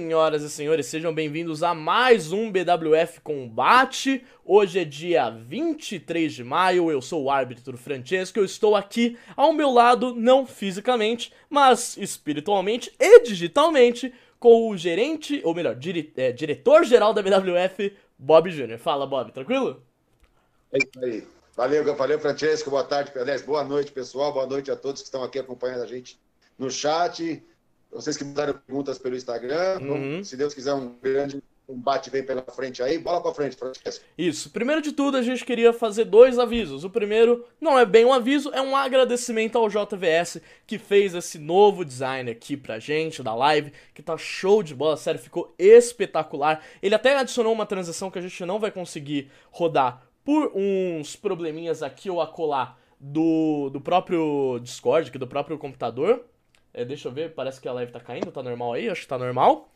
Senhoras e senhores, sejam bem-vindos a mais um BWF Combate. Hoje é dia 23 de maio, eu sou o árbitro Francesco, eu estou aqui ao meu lado, não fisicamente, mas espiritualmente e digitalmente, com o gerente, ou melhor, é, diretor-geral da BWF, Bob Jr. Fala, Bob, tranquilo? É isso aí. Valeu, valeu, Francesco. Boa tarde, aliás, boa noite, pessoal. Boa noite a todos que estão aqui acompanhando a gente no chat vocês que mandaram perguntas pelo Instagram. Uhum. se Deus quiser, um grande combate vem pela frente aí. Bola pra frente, Francesco. Isso. Primeiro de tudo, a gente queria fazer dois avisos. O primeiro não é bem um aviso, é um agradecimento ao JVS que fez esse novo design aqui pra gente, da live, que tá show de bola, sério, ficou espetacular. Ele até adicionou uma transição que a gente não vai conseguir rodar por uns probleminhas aqui ou acolá do, do próprio Discord, aqui do próprio computador. É, deixa eu ver, parece que a live tá caindo, tá normal aí? Acho que tá normal.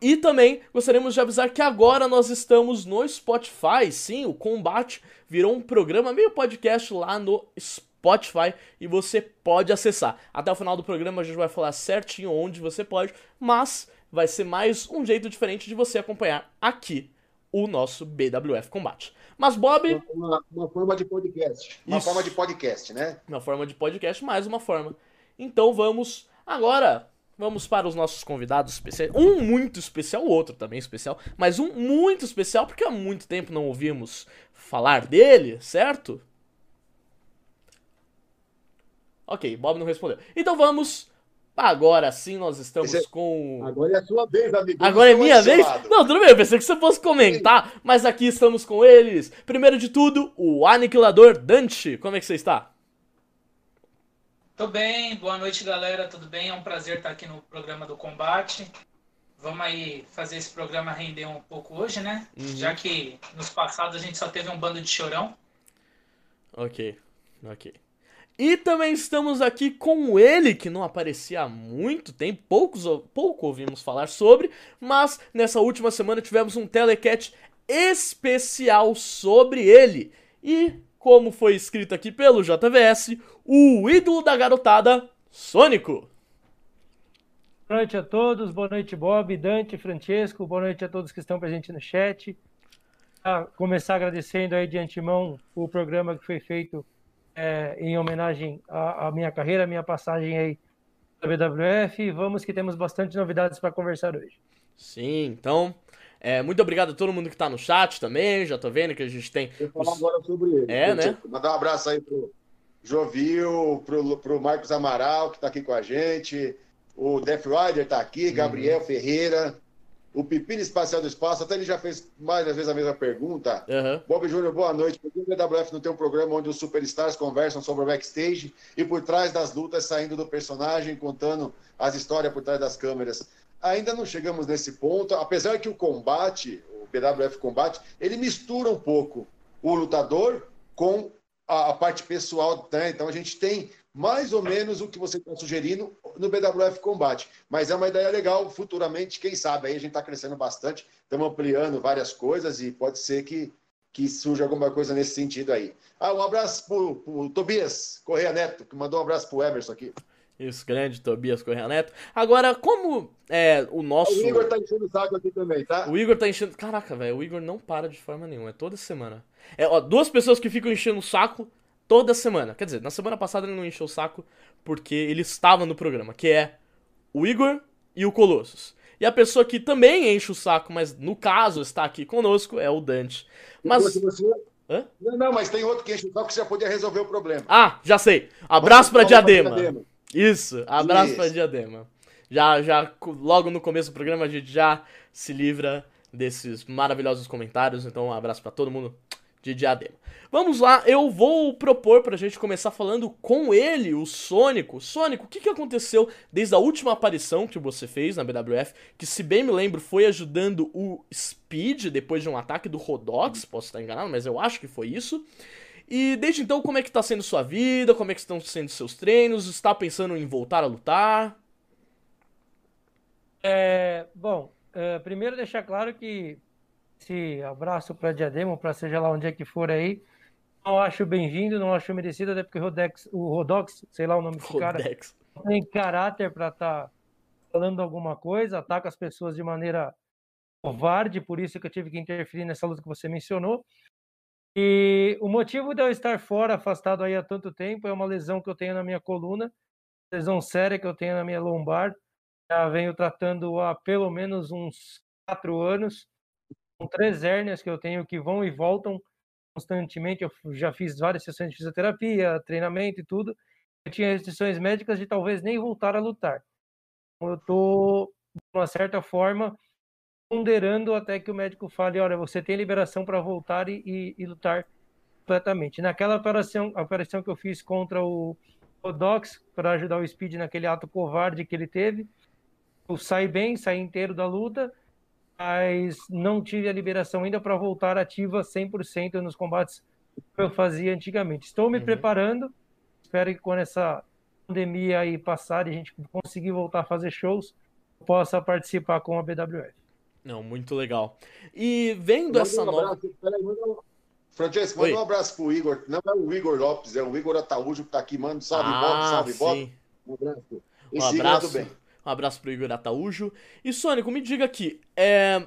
E também gostaríamos de avisar que agora nós estamos no Spotify. Sim, o Combate virou um programa meio podcast lá no Spotify e você pode acessar. Até o final do programa a gente vai falar certinho onde você pode, mas vai ser mais um jeito diferente de você acompanhar aqui o nosso BWF Combate. Mas Bob. Uma, uma forma de podcast. Uma Isso. forma de podcast, né? Uma forma de podcast, mais uma forma. Então vamos Agora, vamos para os nossos convidados especiais. Um muito especial, o outro também especial, mas um muito especial porque há muito tempo não ouvimos falar dele, certo? Ok, Bob não respondeu. Então vamos. Agora sim, nós estamos é... com. Agora é a sua vez, amigo. Agora é minha vez? Não, tudo bem, eu pensei que você fosse comentar, mas aqui estamos com eles. Primeiro de tudo, o Aniquilador Dante. Como é que você está? Tô bem, boa noite galera, tudo bem? É um prazer estar aqui no programa do Combate. Vamos aí fazer esse programa render um pouco hoje, né? Uhum. Já que nos passados a gente só teve um bando de chorão. Ok, ok. E também estamos aqui com ele, que não aparecia há muito tempo, poucos, pouco ouvimos falar sobre, mas nessa última semana tivemos um telecat especial sobre ele. E como foi escrito aqui pelo JVS, o ídolo da garotada, Sônico. Boa noite a todos, boa noite Bob, Dante, Francesco, boa noite a todos que estão presentes no chat. A começar agradecendo aí de antemão o programa que foi feito é, em homenagem à, à, minha carreira, à minha passagem aí da BWF. Vamos que temos bastante novidades para conversar hoje. Sim, então é, muito obrigado a todo mundo que tá no chat também. Já tô vendo que a gente tem. Eu falar os... agora sobre ele. É, né? Mandar um abraço aí pro Jovil, pro, pro Marcos Amaral, que tá aqui com a gente. O Death Rider tá aqui, uhum. Gabriel uhum. Ferreira. O Pepino Espacial do Espaço, até ele já fez mais vezes a mesma pergunta. Uhum. Bob Júnior, boa noite. Por que o BWF não tem um programa onde os superstars conversam sobre o backstage e por trás das lutas, saindo do personagem, contando as histórias por trás das câmeras? Ainda não chegamos nesse ponto, apesar que o combate, o BWF Combate, ele mistura um pouco o lutador com a, a parte pessoal, né? Então a gente tem mais ou menos o que você está sugerindo no BWF Combate. Mas é uma ideia legal, futuramente, quem sabe, aí a gente está crescendo bastante, estamos ampliando várias coisas e pode ser que, que surja alguma coisa nesse sentido aí. Ah, um abraço para o Tobias Correia Neto, que mandou um abraço para o Emerson aqui. Isso, grande Tobias Correia Neto. Agora, como é o nosso. O Igor tá enchendo o saco aqui também, tá? O Igor tá enchendo. Caraca, velho, o Igor não para de forma nenhuma, é toda semana. É, ó, duas pessoas que ficam enchendo o saco toda semana. Quer dizer, na semana passada ele não encheu o saco porque ele estava no programa, que é o Igor e o Colossus. E a pessoa que também enche o saco, mas no caso está aqui conosco, é o Dante. Mas. Você... Hã? Não, não, mas tem outro que enche o saco que já podia resolver o problema. Ah, já sei. Abraço para Diadema. Diadema. Isso, abraço Isso. pra Diadema. Já, já, logo no começo do programa a gente já se livra desses maravilhosos comentários, então um abraço para todo mundo de Diadema. Vamos lá, eu vou propor pra gente começar falando com ele, o Sônico. Sônico, o que, que aconteceu desde a última aparição que você fez na BWF, que se bem me lembro foi ajudando o Speed depois de um ataque do Rodox, posso estar enganado, mas eu acho que foi isso. E desde então, como é que tá sendo sua vida? Como é que estão sendo seus treinos? Está pensando em voltar a lutar? É, bom, é, primeiro deixar claro que esse abraço para Diadema, para seja lá onde é que for aí, não acho bem-vindo, não acho merecido, até porque o Rodex, o Rodox, sei lá o nome desse cara, tem caráter para estar tá falando alguma coisa, ataca as pessoas de maneira covarde, por isso que eu tive que interferir nessa luta que você mencionou. E o motivo de eu estar fora, afastado aí há tanto tempo, é uma lesão que eu tenho na minha coluna, lesão séria que eu tenho na minha lombar. Já venho tratando há pelo menos uns quatro anos, com três hérnias que eu tenho que vão e voltam constantemente. Eu já fiz várias sessões de fisioterapia, treinamento e tudo. Eu tinha restrições médicas de talvez nem voltar a lutar. Eu estou, de uma certa forma, ponderando até que o médico fale, olha, você tem liberação para voltar e, e, e, lutar completamente. Naquela operação, a operação que eu fiz contra o Odox para ajudar o Speed naquele ato covarde que ele teve, eu saí bem, saí inteiro da luta, mas não tive a liberação ainda para voltar ativa 100% nos combates que eu fazia antigamente. Estou me uhum. preparando, espero que quando essa pandemia aí passar e a gente conseguir voltar a fazer shows, possa participar com a BWF. Não, muito legal. E vendo essa um nova. Abraço, Francesco, manda um abraço pro Igor. Não é o Igor Lopes, é o Igor Ataújo que tá aqui. Manda salve, ah, Bob, salve, sim. Bob. Um abraço. Um abraço, bem. Um abraço pro Igor Ataújo. E Sônico, me diga aqui, é,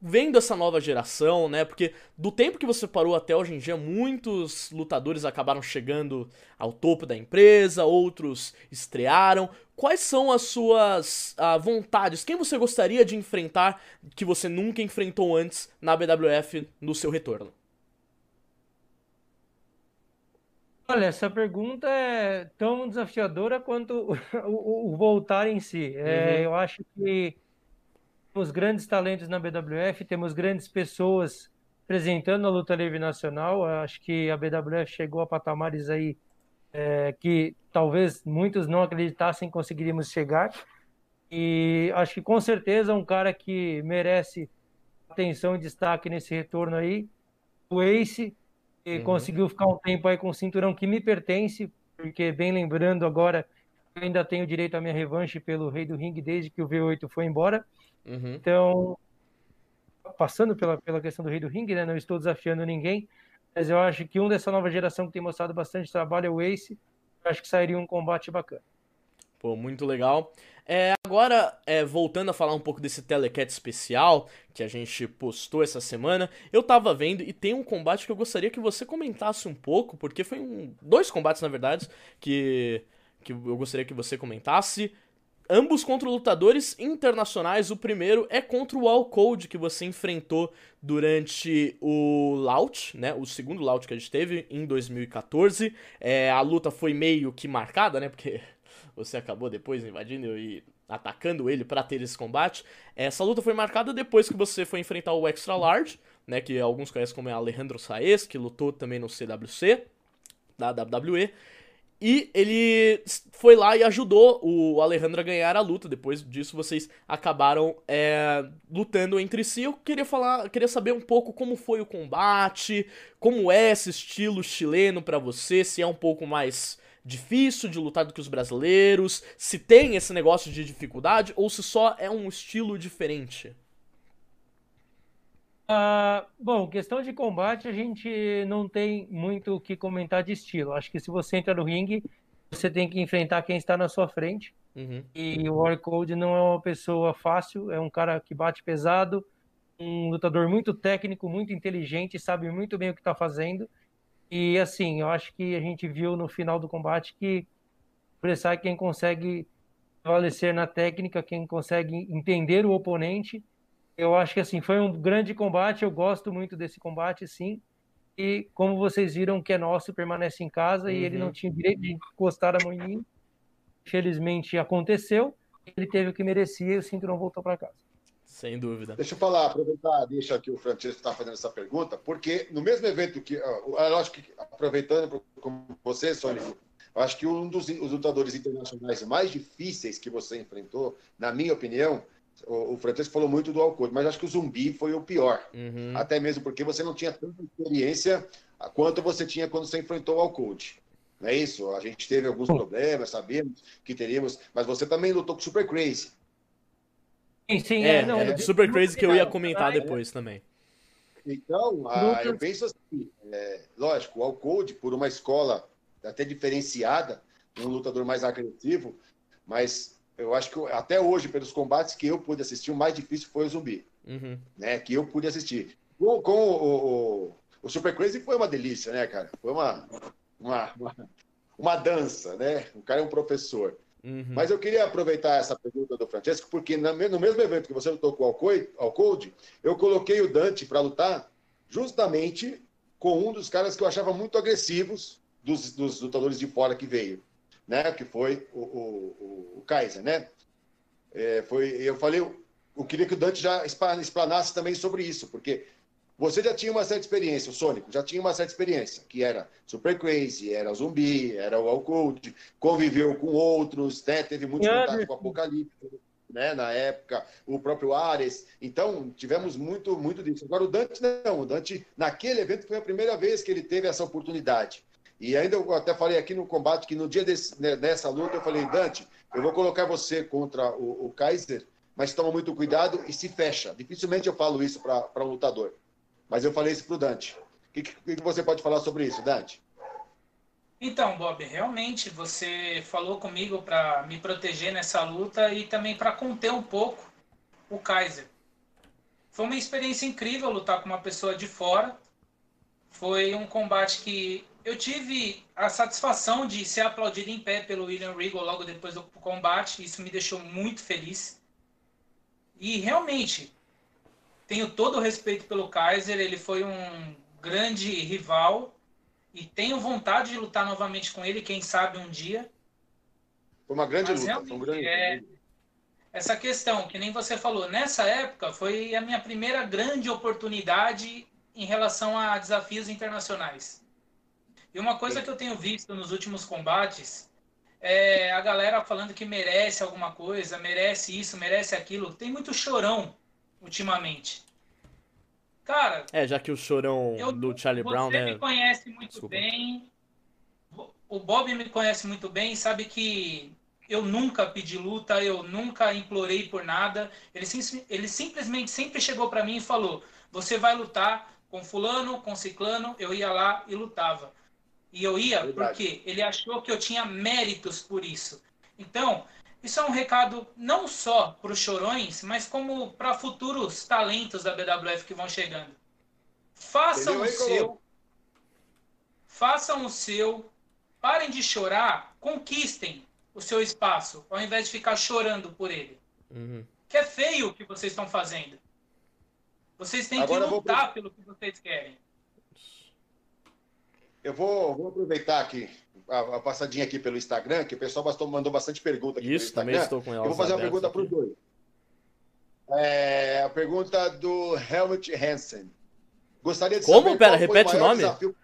vendo essa nova geração, né? Porque do tempo que você parou até hoje em dia, muitos lutadores acabaram chegando ao topo da empresa, outros estrearam. Quais são as suas uh, vontades? Quem você gostaria de enfrentar que você nunca enfrentou antes na BWF no seu retorno? Olha, essa pergunta é tão desafiadora quanto o, o, o voltar em si. É, uhum. Eu acho que temos grandes talentos na BWF, temos grandes pessoas apresentando a luta livre nacional. Acho que a BWF chegou a patamares aí é, que talvez muitos não acreditassem conseguiríamos chegar. E acho que com certeza um cara que merece atenção e destaque nesse retorno aí, o Ace, que uhum. conseguiu ficar um tempo aí com o cinturão que me pertence, porque bem lembrando agora, ainda tenho direito à minha revanche pelo Rei do Ringue desde que o V8 foi embora. Uhum. Então, passando pela, pela questão do Rei do Ringue, né? Não estou desafiando ninguém, mas eu acho que um dessa nova geração que tem mostrado bastante trabalho é o Ace. Eu acho que sairia um combate bacana. Pô, muito legal. É, agora, é, voltando a falar um pouco desse Telecat especial que a gente postou essa semana, eu tava vendo e tem um combate que eu gostaria que você comentasse um pouco, porque foi um, dois combates, na verdade, que, que eu gostaria que você comentasse ambos contra lutadores internacionais. O primeiro é contra o All Code que você enfrentou durante o Laut, né? O segundo Laut que a gente teve em 2014. É, a luta foi meio que marcada, né? Porque você acabou depois invadindo e atacando ele para ter esse combate. Essa luta foi marcada depois que você foi enfrentar o Extra Large, né? Que alguns conhecem como Alejandro Saez, que lutou também no CWC da WWE. E ele foi lá e ajudou o Alejandro a ganhar a luta. Depois disso, vocês acabaram é, lutando entre si. Eu queria falar, queria saber um pouco como foi o combate, como é esse estilo chileno para você, se é um pouco mais difícil de lutar do que os brasileiros, se tem esse negócio de dificuldade ou se só é um estilo diferente. Uh, bom, questão de combate, a gente não tem muito o que comentar de estilo. Acho que se você entra no ringue, você tem que enfrentar quem está na sua frente. Uhum. E o Warcode não é uma pessoa fácil, é um cara que bate pesado, um lutador muito técnico, muito inteligente, sabe muito bem o que está fazendo. E assim, eu acho que a gente viu no final do combate que o quem consegue prevalecer na técnica, quem consegue entender o oponente eu acho que assim foi um grande combate. Eu gosto muito desse combate, sim. E como vocês viram, que é nosso permanece em casa uhum. e ele não uhum. tinha direito de encostar a mão em mim. Infelizmente aconteceu. Ele teve o que merecia e o cinturão voltou para casa. Sem dúvida. Deixa eu falar, aproveitar, deixa que o Francesco está fazendo essa pergunta, porque no mesmo evento que, eu acho que aproveitando com você, Sônia, eu acho que um dos lutadores internacionais mais difíceis que você enfrentou, na minha opinião, o, o Francesco falou muito do Alcode, mas acho que o Zumbi foi o pior. Uhum. Até mesmo porque você não tinha tanta experiência quanto você tinha quando você enfrentou o Alcode. Não é isso? A gente teve alguns problemas, sabemos que teríamos, mas você também lutou com o Super Crazy. Sim, sim, é, é não, é Super Crazy que eu ia comentar depois também. Então, ah, eu penso assim, é, lógico, o Alcode, por uma escola até diferenciada, um lutador mais agressivo, mas eu acho que até hoje, pelos combates que eu pude assistir, o mais difícil foi o zumbi. Uhum. Né, que eu pude assistir. Com, com o, o, o, Super Crazy foi uma delícia, né, cara? Foi uma, uma, uma, uma dança, né? O cara é um professor. Uhum. Mas eu queria aproveitar essa pergunta do Francesco, porque no mesmo evento que você lutou com o Cold, eu coloquei o Dante para lutar justamente com um dos caras que eu achava muito agressivos dos, dos lutadores de fora que veio, né? Que foi o, o, o Kaiser, né? É, foi, eu falei, eu queria que o Dante já explanasse também sobre isso, porque você já tinha uma certa experiência, o Sônico já tinha uma certa experiência, que era Super Crazy, era Zumbi, era o Alcode, conviveu com outros, né? teve muito contato com o Apocalipse, né? na época, o próprio Ares. Então, tivemos muito, muito disso. Agora, o Dante não, o Dante, naquele evento, foi a primeira vez que ele teve essa oportunidade. E ainda eu até falei aqui no combate que no dia desse, né, dessa luta, eu falei, Dante, eu vou colocar você contra o, o Kaiser, mas toma muito cuidado e se fecha. Dificilmente eu falo isso para um lutador. Mas eu falei isso para o Dante. O que, que, você pode falar sobre isso, Dante? Então, Bob, realmente você falou comigo para me proteger nessa luta e também para conter um pouco o Kaiser. Foi uma experiência incrível lutar com uma pessoa de fora. Foi um combate que eu tive a satisfação de ser aplaudido em pé pelo William Regal logo depois do combate. Isso me deixou muito feliz. E realmente, tenho todo o respeito pelo Kaiser, ele foi um grande rival e tenho vontade de lutar novamente com ele, quem sabe um dia. Foi uma grande Mas, luta. Um grande... É, essa questão, que nem você falou, nessa época foi a minha primeira grande oportunidade em relação a desafios internacionais. E uma coisa que eu tenho visto nos últimos combates é a galera falando que merece alguma coisa, merece isso, merece aquilo. Tem muito chorão ultimamente. Cara. É, já que o chorão eu, do Charlie Brown, né? Você me conhece muito Desculpa. bem. O Bob me conhece muito bem, sabe que eu nunca pedi luta, eu nunca implorei por nada. Ele, ele simplesmente sempre chegou para mim e falou: Você vai lutar com Fulano, com Ciclano. Eu ia lá e lutava. E eu ia Verdade. porque ele achou que eu tinha méritos por isso. Então, isso é um recado não só para os chorões, mas como para futuros talentos da BWF que vão chegando. Façam Entendeu? o seu. Façam o seu. Parem de chorar. Conquistem o seu espaço, ao invés de ficar chorando por ele. Uhum. Que é feio o que vocês estão fazendo. Vocês têm Agora que lutar vou... pelo que vocês querem. Eu vou, vou aproveitar aqui a, a, passadinha aqui pelo Instagram, que o pessoal mandou bastante pergunta aqui Isso, também estou com ela. Eu vou fazer uma pergunta para os dois. É, a pergunta do Helmut Hansen. Gostaria de Como? saber Pera, repete o, o nome? Desafio...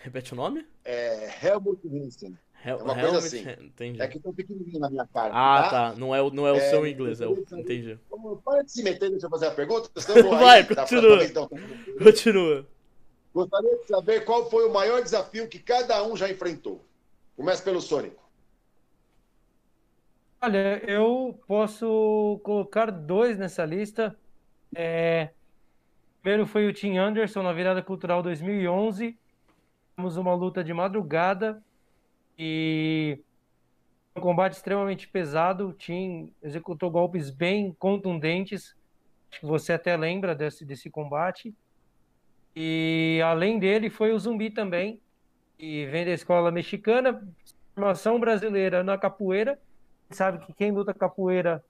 Repete o nome? É, Helmut Hansen. Hel é uma Helmut, coisa assim. Entendi. É que tão pequenininho na minha cara. Ah, tá. tá. Não é, não é o é, seu inglês, é o... entendi. Para de se meter, deixa eu fazer a pergunta. Vai, continua. Continua. Gostaria de saber qual foi o maior desafio que cada um já enfrentou. Começa pelo Sônico. Olha, eu posso colocar dois nessa lista. É... Primeiro foi o Tim Anderson na virada cultural 2011. Tivemos uma luta de madrugada e um combate extremamente pesado. O Tim executou golpes bem contundentes. Acho que você até lembra desse, desse combate. E além dele foi o Zumbi também, que vem da escola mexicana, formação brasileira na capoeira. Sabe que quem luta capoeira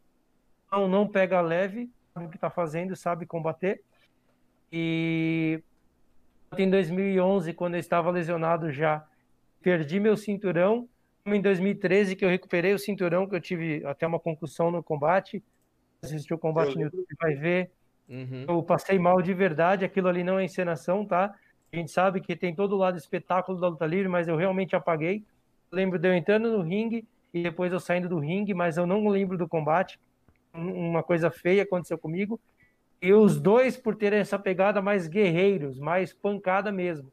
não, não pega leve, sabe o que está fazendo, sabe combater. E em 2011, quando eu estava lesionado já, perdi meu cinturão. Em 2013 que eu recuperei o cinturão, que eu tive até uma concussão no combate. Assistiu o combate no YouTube, vai ver. Uhum. Eu passei mal de verdade, aquilo ali não é encenação, tá? A gente sabe que tem todo o lado espetáculo da luta livre, mas eu realmente apaguei. lembro de eu entrando no ringue e depois eu saindo do ringue, mas eu não lembro do combate. Uma coisa feia aconteceu comigo. E os dois, por terem essa pegada mais guerreiros, mais pancada mesmo.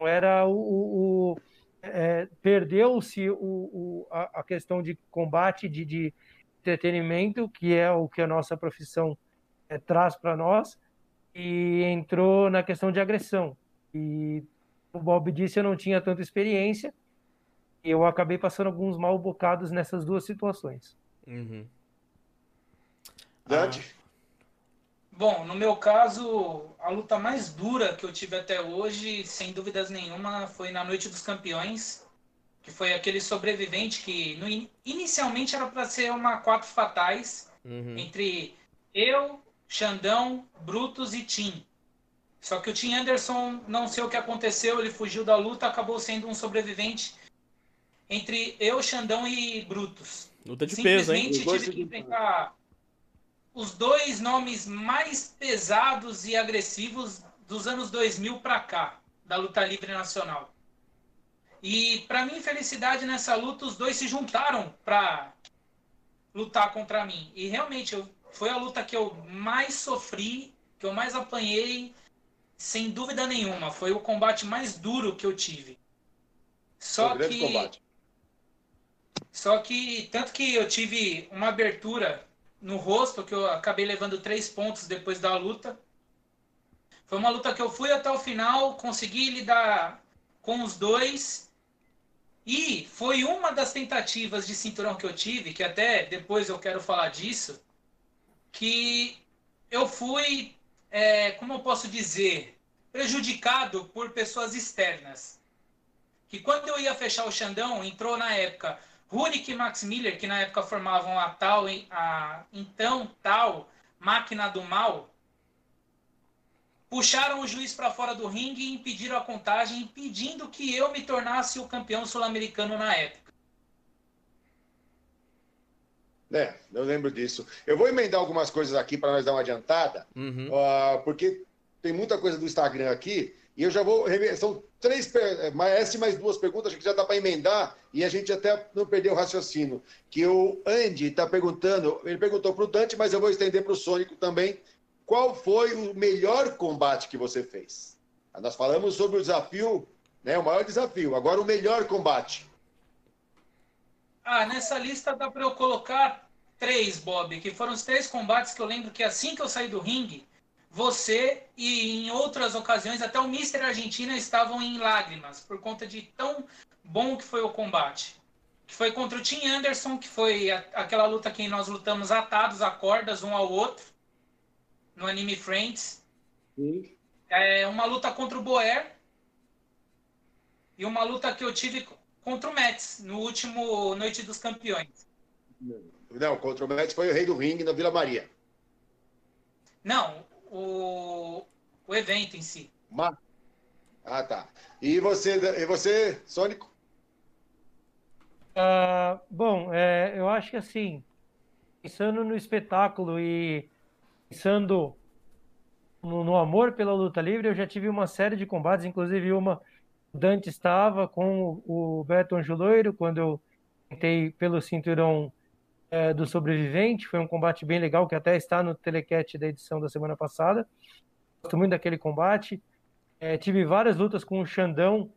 Era o. o, o é, Perdeu-se o, a, a, questão de combate, de, de entretenimento, que é o que a nossa profissão é, traz para nós e entrou na questão de agressão. E o Bob disse eu não tinha tanta experiência e eu acabei passando alguns mal bocados nessas duas situações. Uhum. Dante? Ah. Bom, no meu caso, a luta mais dura que eu tive até hoje, sem dúvidas nenhuma, foi na Noite dos Campeões, que foi aquele sobrevivente que no, inicialmente era para ser uma quatro fatais uhum. entre eu, Xandão, Brutus e Tim. Só que o Tim Anderson, não sei o que aconteceu, ele fugiu da luta, acabou sendo um sobrevivente entre eu, Xandão e Brutus. Luta de peso, hein? Simplesmente tive que enfrentar os dois nomes mais pesados e agressivos dos anos 2000 para cá, da luta livre nacional. E para mim, felicidade nessa luta, os dois se juntaram para lutar contra mim. E realmente eu, foi a luta que eu mais sofri, que eu mais apanhei, sem dúvida nenhuma. Foi o combate mais duro que eu tive. Só que combate. Só que tanto que eu tive uma abertura no rosto, que eu acabei levando três pontos depois da luta. Foi uma luta que eu fui até o final, consegui lidar com os dois. E foi uma das tentativas de cinturão que eu tive, que até depois eu quero falar disso, que eu fui, é, como eu posso dizer, prejudicado por pessoas externas. Que quando eu ia fechar o Xandão, entrou na época Rurik e Max Miller, que na época formavam a tal, a então tal máquina do mal, puxaram o juiz para fora do ringue e impediram a contagem, impedindo que eu me tornasse o campeão sul-americano na época. É, eu lembro disso. Eu vou emendar algumas coisas aqui para nós dar uma adiantada, uhum. uh, porque tem muita coisa do Instagram aqui e eu já vou. São três. Essa e mais duas perguntas, acho que já dá para emendar e a gente até não perdeu o raciocínio. Que o Andy está perguntando, ele perguntou para o Dante, mas eu vou estender para o Sônico também. Qual foi o melhor combate que você fez? Nós falamos sobre o desafio, né, o maior desafio. Agora, o melhor combate. Ah, nessa lista dá para eu colocar três, Bob, que foram os três combates que eu lembro que assim que eu saí do ringue, você e em outras ocasiões até o Mister Argentina estavam em lágrimas por conta de tão bom que foi o combate. Que foi contra o Tim Anderson, que foi a, aquela luta que nós lutamos atados a cordas um ao outro no anime Friends. Sim. É uma luta contra o Boer e uma luta que eu tive contra o Mets no último Noite dos Campeões. Não, contra o Mets foi o Rei do Ringue na Vila Maria. Não, o, o evento em si. Ma... Ah, tá. E você, e você Sônico? Uh, bom, é, eu acho que assim, pensando no espetáculo e pensando no, no, amor pela luta livre, eu já tive uma série de combates, inclusive uma Dante estava com o, Beto Angeloiro, quando eu tentei pelo cinturão é, do sobrevivente. Foi um combate bem legal, que até está no telecat da edição da semana passada. Gosto muito daquele combate. É, tive várias lutas com o Xandão,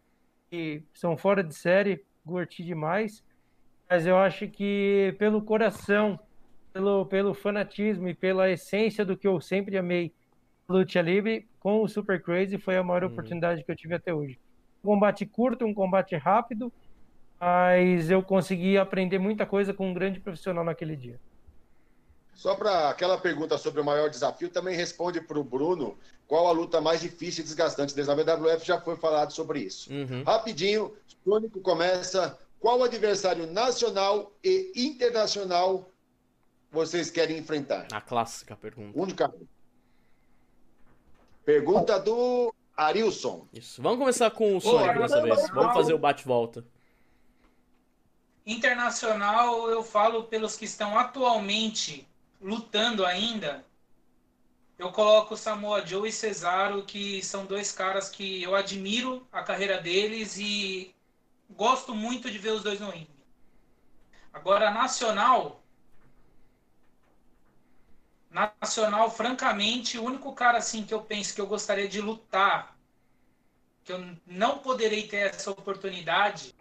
que são fora de série, curti demais. Mas eu acho que pelo coração, pelo, pelo fanatismo e pela essência do que eu sempre amei, luta livre, com o Super Crazy foi a maior uhum. oportunidade que eu tive até hoje. Um combate curto, um combate rápido, mas eu consegui aprender muita coisa com um grande profissional naquele dia. Só para aquela pergunta sobre o maior desafio, também responde para o Bruno qual a luta mais difícil e desgastante desde a WWF, já foi falado sobre isso. Uhum. Rapidinho, Sônico começa. Qual adversário nacional e internacional vocês querem enfrentar? A clássica pergunta. Única. Pergunta do Arilson. Isso. Vamos começar com o Sônico dessa vez. Vamos fazer o bate-volta. Internacional, eu falo pelos que estão atualmente lutando ainda. Eu coloco Samoa Joe e Cesaro, que são dois caras que eu admiro a carreira deles e gosto muito de ver os dois no ringue. Agora, nacional. Nacional, francamente, o único cara assim que eu penso que eu gostaria de lutar, que eu não poderei ter essa oportunidade,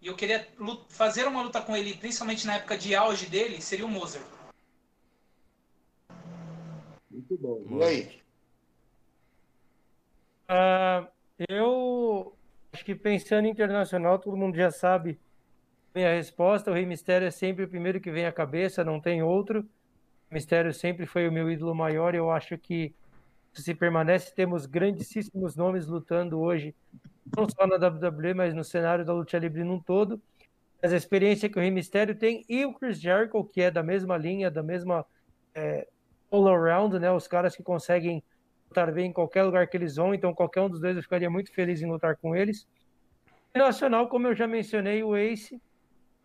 e eu queria fazer uma luta com ele, principalmente na época de auge dele, seria o Mozart. Muito bom. E aí? Uh, eu acho que pensando internacional, todo mundo já sabe Minha resposta, o Rei Mistério é sempre o primeiro que vem à cabeça, não tem outro. Mistério sempre foi o meu ídolo maior e eu acho que se permanece, temos grandíssimos nomes lutando hoje, não só na WWE, mas no cenário da luta livre num todo. Mas a experiência que o Rei Mistério tem e o Chris Jericho, que é da mesma linha, da mesma é, all around, né? Os caras que conseguem lutar bem em qualquer lugar que eles vão, então qualquer um dos dois eu ficaria muito feliz em lutar com eles. E nacional, como eu já mencionei, o Ace,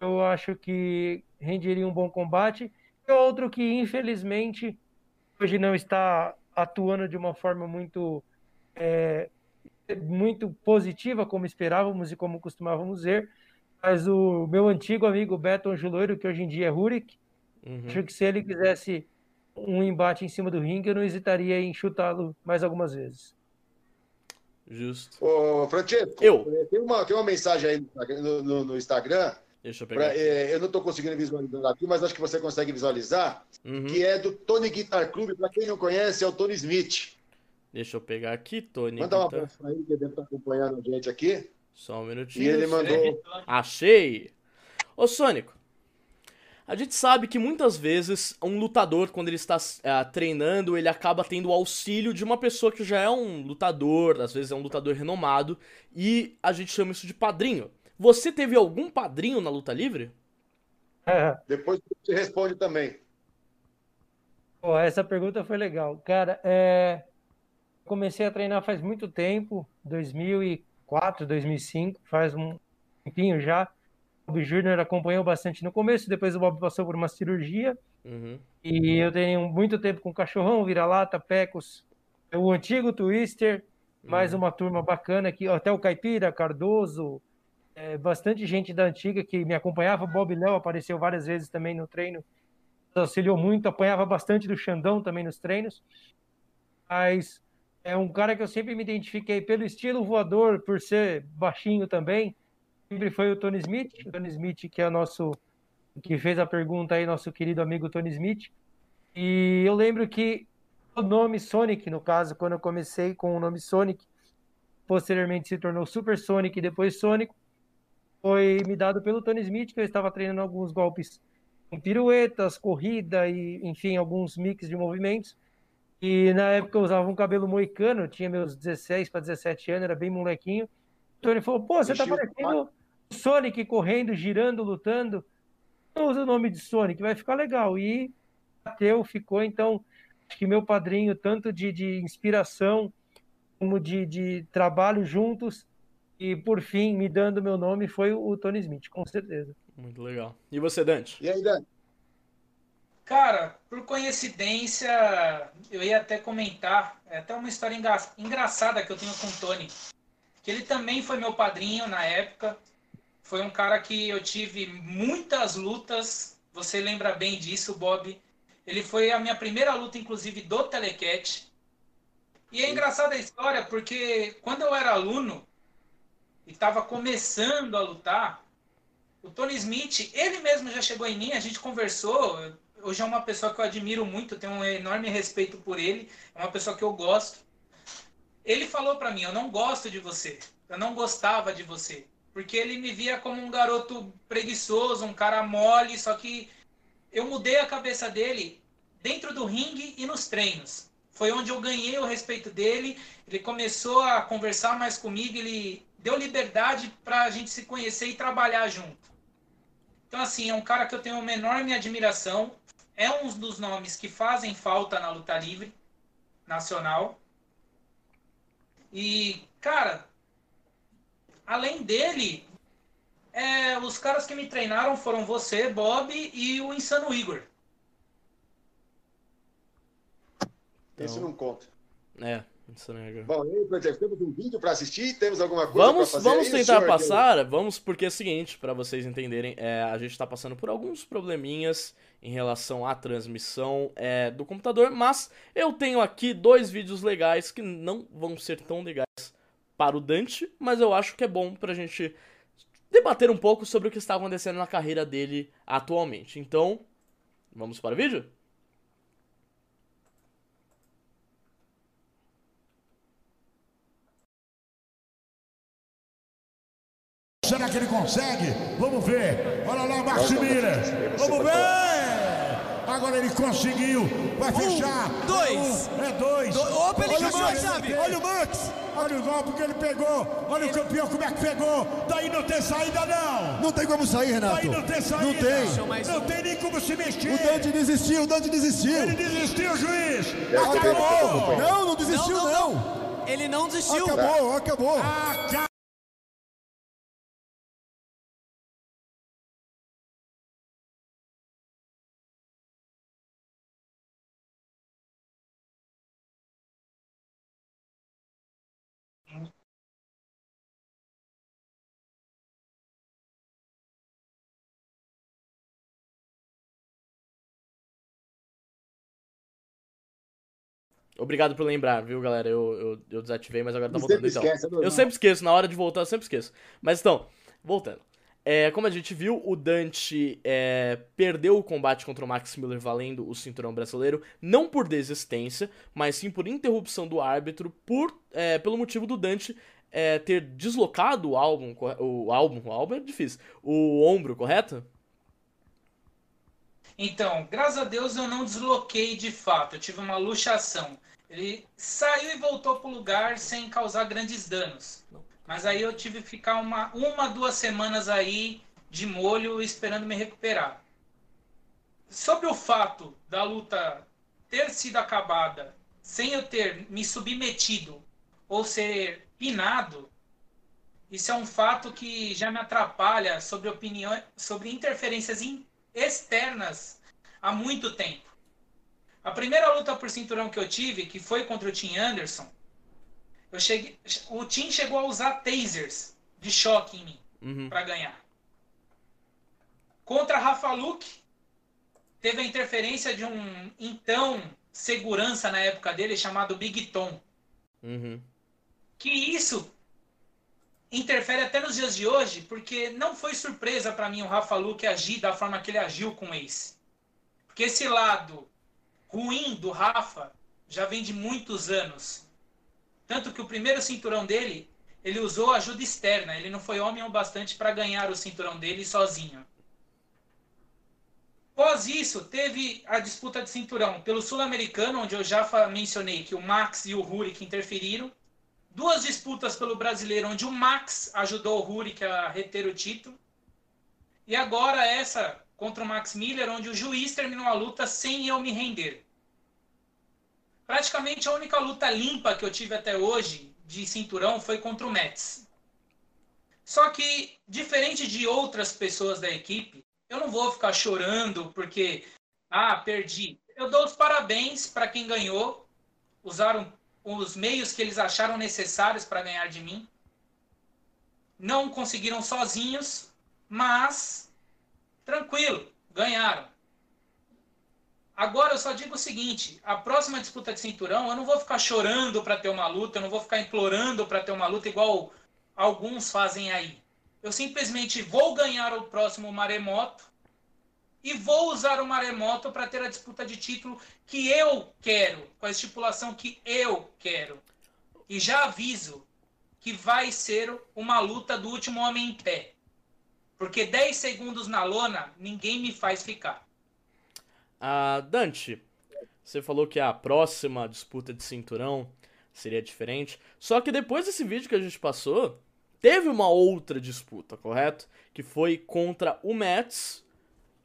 eu acho que renderia um bom combate. E outro que, infelizmente, hoje não está atuando de uma forma muito, é, muito positiva, como esperávamos e como costumávamos ver. Mas o meu antigo amigo Beto Angeloiro, que hoje em dia é Rurik, uhum. acho que se ele quisesse um embate em cima do ringue, eu não hesitaria em chutá-lo mais algumas vezes. Justo. Ô, Francesco, eu. Tem, uma, tem uma mensagem aí no, no, no Instagram. Deixa eu pegar. Pra, é, eu não estou conseguindo visualizar aqui, mas acho que você consegue visualizar. Uhum. Que é do Tony Guitar Club. Para quem não conhece, é o Tony Smith. Deixa eu pegar aqui, Tony. Manda um abraço para ele, que deve estar acompanhando a gente aqui. Só um minutinho. E ele mandou. Achei! Ô, Sônico, a gente sabe que muitas vezes um lutador, quando ele está uh, treinando, ele acaba tendo o auxílio de uma pessoa que já é um lutador, às vezes é um lutador renomado, e a gente chama isso de padrinho. Você teve algum padrinho na luta livre? É. Depois você responde também. Pô, essa pergunta foi legal. Cara, é... comecei a treinar faz muito tempo, 2004, 2005, faz um tempinho já. Bob Jr. acompanhou bastante no começo, depois o Bob passou por uma cirurgia. Uhum. E eu tenho muito tempo com Cachorrão, Vira-Lata, Pecos, o antigo Twister, mais uhum. uma turma bacana aqui, até o Caipira, Cardoso, é, bastante gente da antiga que me acompanhava. Bob Léo apareceu várias vezes também no treino, auxiliou muito, apanhava bastante do Xandão também nos treinos. Mas é um cara que eu sempre me identifiquei pelo estilo voador, por ser baixinho também sempre foi o Tony Smith, o Tony Smith que é o nosso que fez a pergunta aí, nosso querido amigo Tony Smith. E eu lembro que o nome Sonic, no caso, quando eu comecei com o nome Sonic, posteriormente se tornou Super Sonic e depois Sonic, foi me dado pelo Tony Smith, que eu estava treinando alguns golpes com piruetas, corrida e, enfim, alguns mix de movimentos. E na época eu usava um cabelo moicano, tinha meus 16 para 17 anos, era bem molequinho. Então ele falou: pô, você tá parecendo Sonic correndo, girando, lutando. Não usa o nome de Sonic, vai ficar legal. E bateu, ficou. Então, acho que meu padrinho, tanto de, de inspiração como de, de trabalho juntos, e por fim, me dando meu nome, foi o Tony Smith, com certeza. Muito legal. E você, Dante? E aí, Dante? Cara, por coincidência, eu ia até comentar, é até uma história engraçada que eu tenho com o Tony. Que ele também foi meu padrinho na época. Foi um cara que eu tive muitas lutas. Você lembra bem disso, Bob? Ele foi a minha primeira luta, inclusive, do Telecat. E é engraçada a história porque quando eu era aluno estava começando a lutar, o Tony Smith, ele mesmo já chegou em mim, a gente conversou. Hoje é uma pessoa que eu admiro muito, tenho um enorme respeito por ele, é uma pessoa que eu gosto. Ele falou para mim: Eu não gosto de você, eu não gostava de você porque ele me via como um garoto preguiçoso, um cara mole, só que eu mudei a cabeça dele dentro do ringue e nos treinos. Foi onde eu ganhei o respeito dele, ele começou a conversar mais comigo, ele deu liberdade para a gente se conhecer e trabalhar junto. Então, assim, é um cara que eu tenho uma enorme admiração, é um dos nomes que fazem falta na luta livre nacional. E, cara, além dele, é, os caras que me treinaram foram você, Bob e o Insano Igor. Então, Isso não conta. É, Igor. Bom, aí, temos um vídeo para assistir? Temos alguma coisa vamos, fazer? Vamos aí, tentar passar, vamos, porque é o seguinte, para vocês entenderem, é, a gente está passando por alguns probleminhas em relação à transmissão é, do computador, mas eu tenho aqui dois vídeos legais que não vão ser tão legais para o Dante, mas eu acho que é bom pra gente debater um pouco sobre o que está acontecendo na carreira dele atualmente. Então, vamos para o vídeo? Será que ele consegue? Vamos ver. Olha lá, Max Miller. Vamos ver. Agora ele conseguiu. Vai fechar. Um, dois. Um, é dois. Do... Opa, ele olha chave. Olha o Max. Olha o golpe que ele pegou. Olha o campeão como é que pegou. Daí não tem saída, não. Não tem como sair, Renato. Daí não tem saída. Não tem. Não tem nem como se mexer. O Dante desistiu, o Dante desistiu. Ele desistiu, juiz. Acabou. Não, não desistiu, não. não. não. Ele não desistiu. Acabou, acabou. Acabou. Obrigado por lembrar, viu, galera? Eu, eu, eu desativei, mas agora tá voltando. Então, esquece, eu sempre esqueço, na hora de voltar eu sempre esqueço. Mas então, voltando. É, como a gente viu, o Dante é, perdeu o combate contra o Max Miller valendo o cinturão brasileiro, não por desistência, mas sim por interrupção do árbitro, por, é, pelo motivo do Dante é, ter deslocado o álbum, o álbum, o álbum é difícil, o ombro, correto? Então, graças a Deus eu não desloquei de fato, eu tive uma luxação. Ele saiu e voltou para o lugar sem causar grandes danos. Mas aí eu tive que ficar uma, uma, duas semanas aí de molho esperando me recuperar. Sobre o fato da luta ter sido acabada sem eu ter me submetido ou ser pinado, isso é um fato que já me atrapalha sobre opiniões, sobre interferências externas há muito tempo. A primeira luta por cinturão que eu tive, que foi contra o Tim Anderson, eu cheguei, o Tim chegou a usar tasers de choque em mim uhum. para ganhar. Contra Rafa Luke, teve a interferência de um então segurança na época dele chamado Big Tom. Uhum. Que isso interfere até nos dias de hoje, porque não foi surpresa para mim o Rafa Luke agir da forma que ele agiu com o Ace. Porque esse lado ruim do Rafa já vem de muitos anos. Tanto que o primeiro cinturão dele, ele usou ajuda externa. Ele não foi homem o bastante para ganhar o cinturão dele sozinho. Após isso, teve a disputa de cinturão pelo Sul-Americano, onde eu já mencionei que o Max e o Rurik interferiram. Duas disputas pelo Brasileiro, onde o Max ajudou o Rurik a reter o título. E agora essa contra o Max Miller, onde o juiz terminou a luta sem eu me render. Praticamente a única luta limpa que eu tive até hoje de cinturão foi contra o Mets. Só que, diferente de outras pessoas da equipe, eu não vou ficar chorando porque, ah, perdi. Eu dou os parabéns para quem ganhou, usaram os meios que eles acharam necessários para ganhar de mim. Não conseguiram sozinhos, mas tranquilo, ganharam. Agora eu só digo o seguinte: a próxima disputa de cinturão, eu não vou ficar chorando para ter uma luta, eu não vou ficar implorando para ter uma luta igual alguns fazem aí. Eu simplesmente vou ganhar o próximo maremoto e vou usar o maremoto para ter a disputa de título que eu quero, com a estipulação que eu quero. E já aviso que vai ser uma luta do último homem em pé. Porque 10 segundos na lona, ninguém me faz ficar. Ah, Dante, você falou que a próxima disputa de cinturão seria diferente. Só que depois desse vídeo que a gente passou, teve uma outra disputa, correto? Que foi contra o Mets.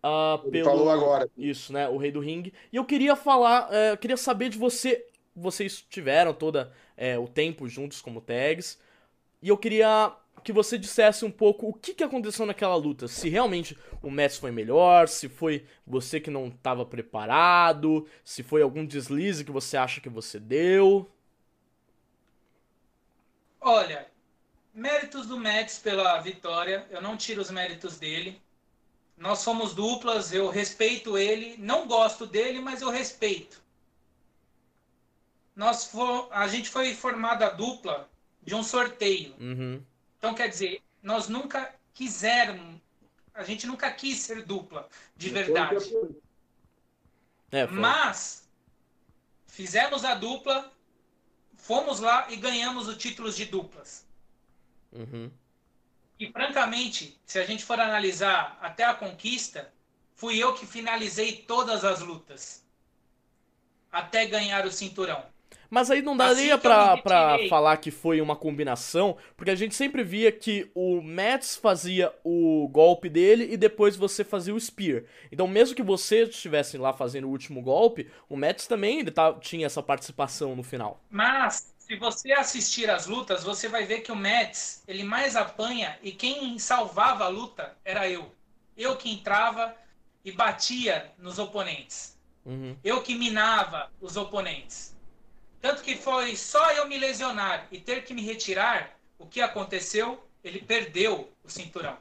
Uh, Ele pelo... falou agora. Isso, né? O Rei do Ring. E eu queria falar, eu queria saber de você. Vocês tiveram todo é, o tempo juntos como tags. E eu queria que você dissesse um pouco o que, que aconteceu naquela luta. Se realmente o Mets foi melhor, se foi você que não estava preparado, se foi algum deslize que você acha que você deu. Olha, méritos do Mets pela vitória, eu não tiro os méritos dele. Nós somos duplas, eu respeito ele, não gosto dele, mas eu respeito. Nós for, a gente foi formada dupla de um sorteio. Uhum. Então, quer dizer, nós nunca quisermos, a gente nunca quis ser dupla, de verdade. É, Mas, fizemos a dupla, fomos lá e ganhamos os títulos de duplas. Uhum. E, francamente, se a gente for analisar até a conquista, fui eu que finalizei todas as lutas. Até ganhar o cinturão. Mas aí não Assim daria eu pra, pra falar que foi uma combinação, porque a gente sempre via que o Mets fazia o golpe dele e depois você fazia o Spear. Então, mesmo que você estivesse lá fazendo o último golpe, o Mets também ele tá, tinha essa participação no final. Mas, se você assistir as lutas, você vai ver que o Mets, ele mais apanha e quem salvava a luta era eu. Eu que entrava e batia nos oponentes. Uhum. Eu que minava os oponentes. Tanto que foi só eu me lesionar e ter que me retirar, o que aconteceu? Ele perdeu o cinturão.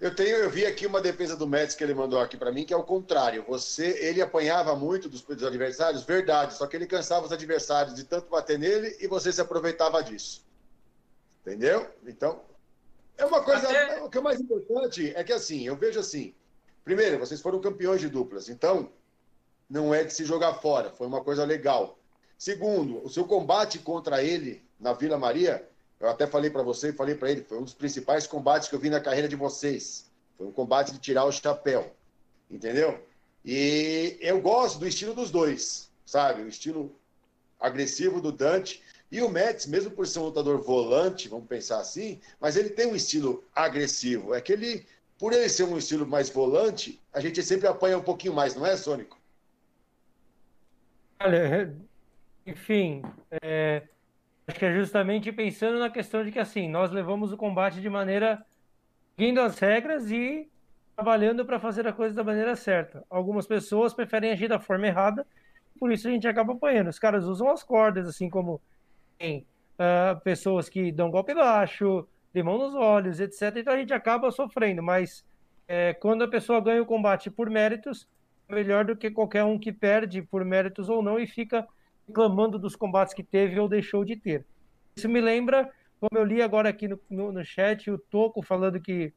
Eu tenho, eu vi aqui uma defesa do Mets que ele mandou aqui pra mim, que é o contrário. Você, ele apanhava muito dos, dos adversários, verdade, só que ele cansava os adversários de tanto bater nele e você se aproveitava disso. Entendeu? Então, é uma coisa. Até- O que é mais importante é que assim, eu vejo assim. Primeiro, vocês foram campeões de duplas, então não é de se jogar fora, foi uma coisa legal. Segundo, o seu combate contra ele na Vila Maria, eu até falei pra você, falei pra ele, foi um dos principais combates que eu vi na carreira de vocês. Foi um combate de tirar o chapéu, entendeu? E eu gosto do estilo dos dois, sabe? O estilo agressivo do Dante e o Mets, mesmo por ser um lutador volante, vamos pensar assim, mas ele tem um estilo agressivo. É que ele, por ele ser um estilo mais volante, a gente sempre apanha um pouquinho mais, não é, Sônico? Olha, enfim, é, acho que é justamente pensando na questão de que assim, nós levamos o combate de maneira seguindo as regras e trabalhando para fazer a coisa da maneira certa. Algumas pessoas preferem agir da forma errada, por isso a gente acaba apanhando. Os caras usam as cordas, assim como tem ah, pessoas que dão golpe baixo, de mão nos olhos, etc. Então a gente acaba sofrendo, mas é, quando a pessoa ganha o combate por méritos, é melhor do que qualquer um que perde por méritos ou não e fica reclamando dos combates que teve ou deixou de ter. Isso me lembra, como eu li agora aqui no, no, no chat, o Toco falando que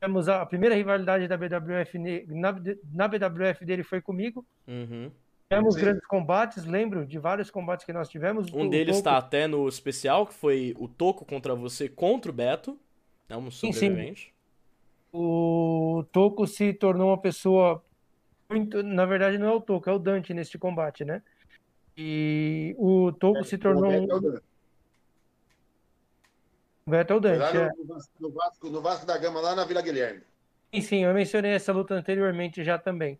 tivemos a, primeira rivalidade da BWF na, na BWF dele foi comigo. Uhum. Tivemos Sim. grandes combates, lembro de vários combates que nós tivemos. Um deles Toco- tá até no especial, que foi o Toco contra você contra o Beto. É um sim. sobrevivente. o Toco se tornou uma pessoa muito, na verdade não é o Toco, é o Dante neste combate, né? E o Toco se tornou O é o um Dante. é é. no, Vasco, no, Vasco, da Gama, lá na Vila Guilherme. Sim, sim, eu mencionei essa luta anteriormente já também.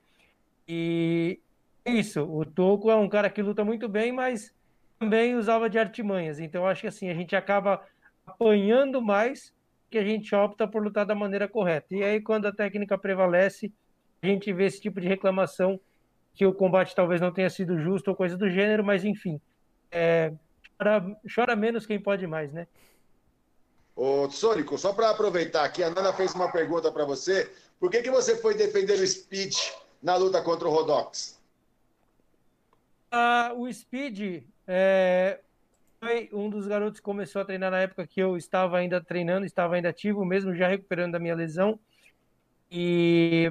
E é isso, o Toco é um cara que luta muito bem, mas também usava de artimanhas. Então acho que assim, a gente acaba apanhando mais que a gente opta por lutar da maneira correta. E aí quando a técnica prevalece, a gente vê esse tipo de reclamação que o combate talvez não tenha sido justo ou coisa do gênero, mas enfim, é, chora, chora menos quem pode mais, né? Ô, Sônico, só para aproveitar aqui, a Nana fez uma pergunta para você. Por que, que você foi defender o Speed na luta contra o Rodox? Ah, o Speed é, foi um dos garotos que começou a treinar na época que eu estava ainda treinando, estava ainda ativo, mesmo já recuperando da minha lesão. E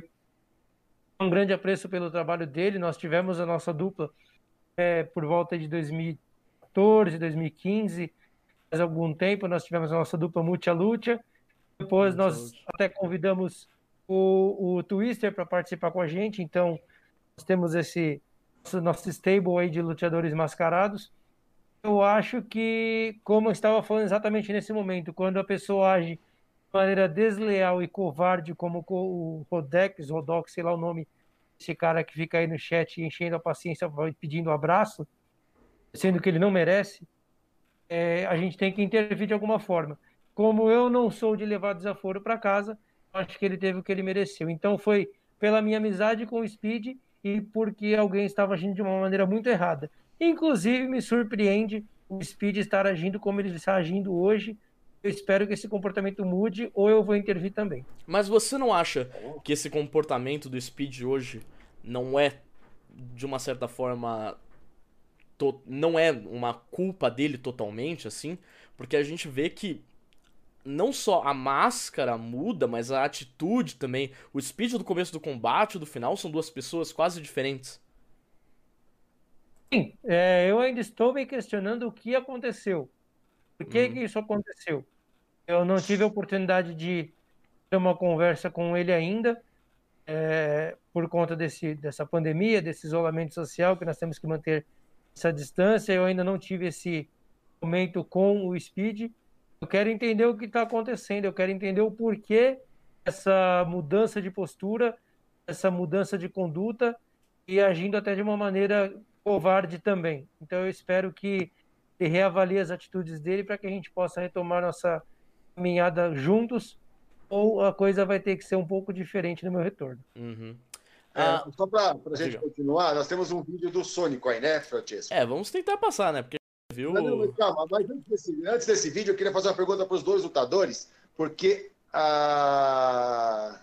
um grande apreço pelo trabalho dele. Nós tivemos a nossa dupla é, por volta de 2014, 2015. Faz algum tempo nós tivemos a nossa dupla Mucha Lucha. Depois Mucha nós Lucha. até convidamos o, o Twister para participar com a gente. Então nós temos esse nosso, stable aí de lutadores mascarados. Eu acho que, como eu estava falando exatamente nesse momento, quando a pessoa age maneira desleal e covarde, como co- o Rodex, Rodox, sei lá o nome, esse cara que fica aí no chat enchendo a paciência, pedindo abraço, sendo que ele não merece, é, a gente tem que intervir de alguma forma. Como eu não sou de levar desaforo para casa, acho que ele teve o que ele mereceu. Então foi pela minha amizade com o Speed e porque alguém estava agindo de uma maneira muito errada. Inclusive, me surpreende o Speed estar agindo como ele está agindo hoje. Eu espero que esse comportamento mude ou eu vou intervir também. Mas você não acha que esse comportamento do Speed hoje não é, de uma certa forma, to- não é uma culpa dele totalmente, assim? Porque a gente vê que não só a máscara muda, mas a atitude também. O Speed do começo do combate e do final são duas pessoas quase diferentes. Sim, é, eu ainda estou me questionando o que aconteceu. Por que, Uhum. que isso aconteceu? Eu não tive a oportunidade de ter uma conversa com ele ainda, é, por conta desse, dessa pandemia, desse isolamento social, que nós temos que manter essa distância. Eu ainda não tive esse momento com o Speed. Eu quero entender o que está acontecendo, eu quero entender o porquê essa mudança de postura, essa mudança de conduta e agindo até de uma maneira covarde também. Então eu espero que ele reavalie as atitudes dele para que a gente possa retomar nossa caminhada juntos ou a coisa vai ter que ser um pouco diferente no meu retorno. Uhum. É, Ah, só para a gente continuar, nós temos um vídeo do Sônico aí, né, Francesco? é, vamos tentar passar, né? Porque viu. Não, não, calma, mas antes desse, antes desse vídeo, eu queria fazer uma pergunta para os dois lutadores, porque a.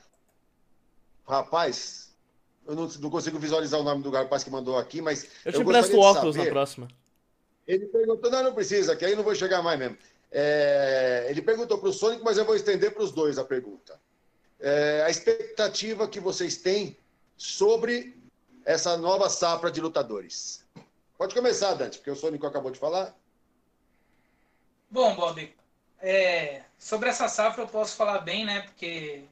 Rapaz, eu não, não consigo visualizar o nome do rapaz que mandou aqui, mas. Eu te gostaria empresto o óculos saber- na próxima. Ele perguntou, não, não precisa, que aí não vou chegar mais mesmo. É, ele perguntou para o Sônico, mas eu vou estender para os dois a pergunta. É, a expectativa que vocês têm sobre essa nova safra de lutadores. Pode começar, Dante, porque o Sônico acabou de falar. Bom, Bob, é, sobre essa safra eu posso falar bem, né? Porque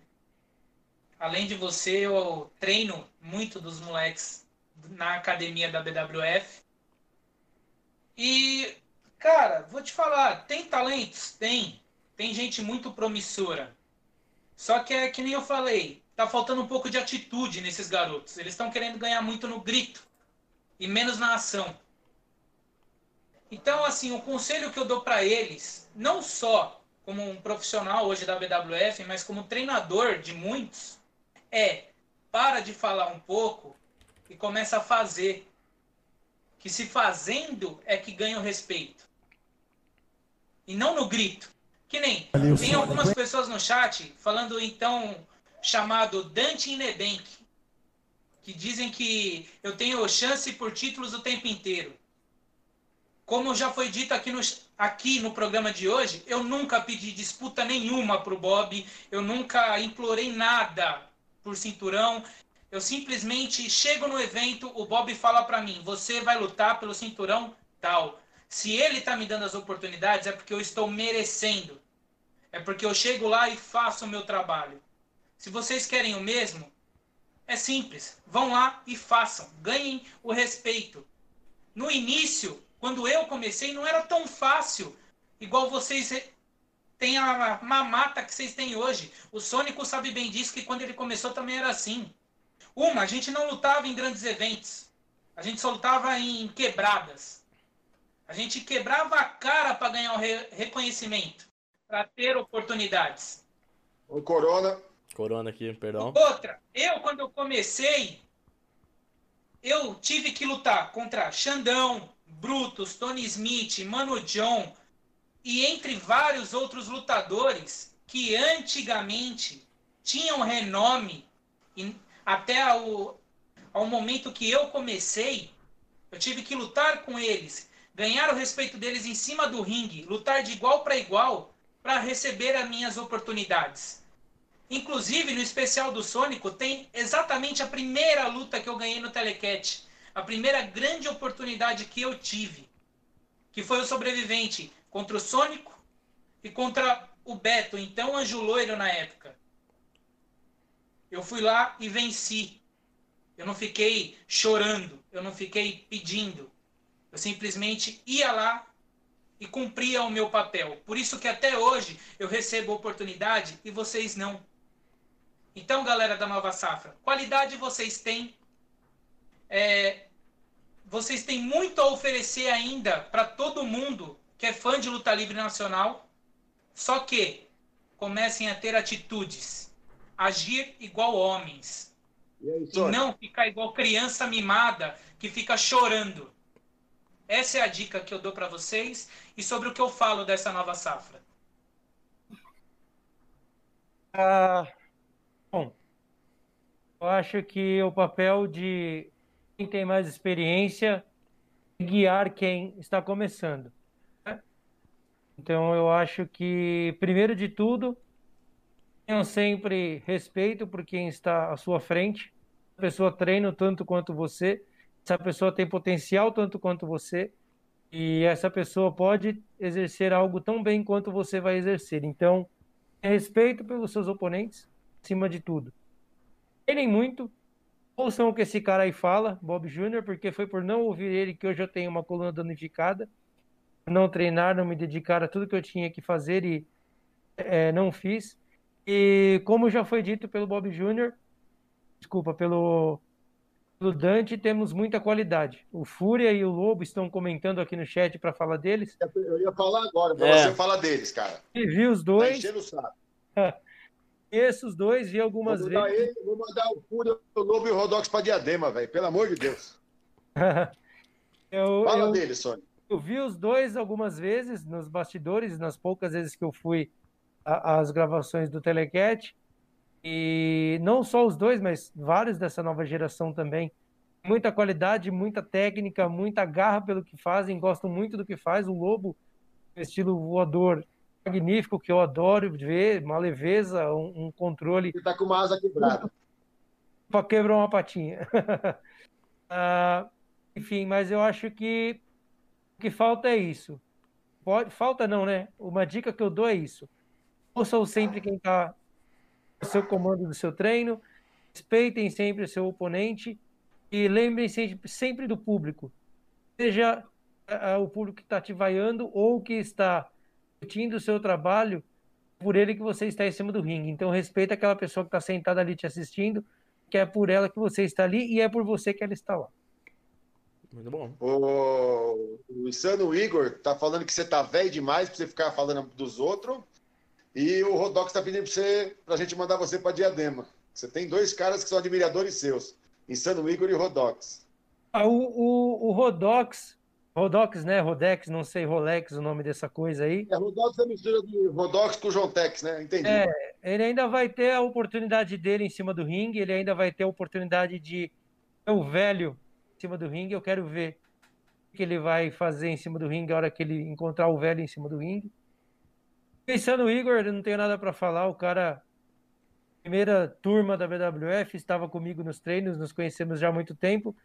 além de você, eu treino muito dos moleques na academia da BWF. E, cara, vou te falar, tem talentos? Tem. Tem gente muito promissora. Só que é que nem eu falei, tá faltando um pouco de atitude nesses garotos. Eles estão querendo ganhar muito no grito e menos na ação. Então, assim, o conselho que eu dou para eles, não só como um profissional hoje da BWF, mas como treinador de muitos, é para de falar um pouco e começa a fazer. Que se fazendo é que ganha o respeito. E não no grito. Que nem o tem algumas hein? pessoas no chat falando então chamado Dante Inebank, que dizem que eu tenho chance por títulos o tempo inteiro. Como já foi dito aqui no, aqui no programa de hoje, eu nunca pedi disputa nenhuma pro Bob, eu nunca implorei nada por cinturão. Eu simplesmente chego no evento, o Bob fala pra mim: "Você vai lutar pelo cinturão tal". Se ele tá me dando as oportunidades é porque eu estou merecendo. É porque eu chego lá e faço o meu trabalho. Se vocês querem o mesmo, é simples. Vão lá e façam. Ganhem o respeito. No início, quando eu comecei, não era tão fácil. Igual vocês têm a mamata que vocês têm hoje. O Sônico sabe bem disso que quando ele começou também era assim. Uma, a gente não lutava em grandes eventos. A gente só lutava em quebradas. A gente quebrava a cara para ganhar o re- reconhecimento, para ter oportunidades. O Corona. Corona aqui, perdão. Outra, eu quando eu comecei, eu tive que lutar contra Xandão, Brutus, Tony Smith, Mano John e entre vários outros lutadores que antigamente tinham renome e até ao, ao momento que eu comecei, eu tive que lutar com eles, ganhar o respeito deles em cima do ringue, lutar de igual para igual para receber as minhas oportunidades. Inclusive, no especial do Sônico, tem exatamente a primeira luta que eu ganhei no Telecat. A primeira grande oportunidade que eu tive. Que foi o sobrevivente contra o Sônico e contra o Beto, então Anjo Loiro na época. Eu fui lá e venci. Eu não fiquei chorando, eu não fiquei pedindo. Eu simplesmente ia lá e cumpria o meu papel. Por isso que até hoje eu recebo oportunidade e vocês não. Então, galera da Nova Safra, qualidade vocês têm. É, vocês têm muito a oferecer ainda para todo mundo que é fã de luta livre nacional. Só que comecem a ter atitudes, agir igual homens E aí, e não ficar igual criança mimada que fica chorando. Essa é a dica que eu dou para vocês e sobre o que eu falo dessa nova safra. Ah, bom, eu acho que o papel de quem tem mais experiência é guiar quem está começando. né? Então, eu acho que, primeiro de tudo, tenham sempre respeito por quem está à sua frente. A pessoa treina tanto quanto você, essa pessoa tem potencial tanto quanto você. E essa pessoa pode exercer algo tão bem quanto você vai exercer. Então, respeito pelos seus oponentes, acima de tudo. Treinem muito, ouçam o que esse cara aí fala, Bob Jr., porque foi por não ouvir ele que hoje eu tenho uma coluna danificada. Não treinar, não me dedicar a tudo que eu tinha que fazer e é, não fiz. E como já foi dito pelo Bob Jr., desculpa, pelo, pelo Dante, temos muita qualidade. O Fúria e o Lobo estão comentando aqui no chat para falar deles. Eu ia falar agora, pra É. você falar deles, cara. E vi os Tá dois, o saco. conheço os dois, vi algumas Vou vezes. ele, vou mandar o Fúria, o Lobo e o Rodox pra Diadema, velho. Pelo amor de Deus. eu, Fala eu- deles, Sônia. Eu vi os dois algumas vezes nos bastidores, nas poucas vezes que eu fui às gravações do Telecat. E não só os dois, mas vários dessa nova geração também. Muita qualidade, muita técnica, muita garra pelo que fazem, gostam muito do que faz. O Lobo, estilo voador magnífico, que eu adoro ver, uma leveza, um, um controle Ele tá com uma asa quebrada. para quebrar uma patinha. Ah, enfim, mas eu acho que o que falta é isso. Pode, falta não, né? Uma dica que eu dou é isso. Ouçam sempre quem está no seu comando do seu treino, respeitem sempre o seu oponente e lembrem sempre, do público. Seja ah, o público que está te vaiando ou que está curtindo o seu trabalho, por ele que você está em cima do ringue. Então respeita aquela pessoa que está sentada ali te assistindo, que é por ela que você está ali e é por você que ela está lá. Muito bom. O, o Insano Igor tá falando que você tá velho demais pra você ficar falando dos outros. E o Rodox tá pedindo pra, você, pra gente mandar você pra Diadema. Você tem dois caras que são admiradores seus. Insano Igor e Rodox. Ah, o, o, o Rodox, Rodox, né? Rodex, não sei, Rolex, o nome dessa coisa aí. É, Rodox é a mistura de Rodox com o João Tex, né? Entendi. É, ele ainda vai ter a oportunidade dele em cima do ringue, ele ainda vai ter a oportunidade de ter o velho em cima do ringue. Eu quero ver o que ele vai fazer em cima do ringue a hora que ele encontrar o velho em cima do ringue. Pensando no Igor, eu não tenho nada para falar. O cara, primeira turma da BWF, estava comigo nos treinos, nos conhecemos já há muito tempo.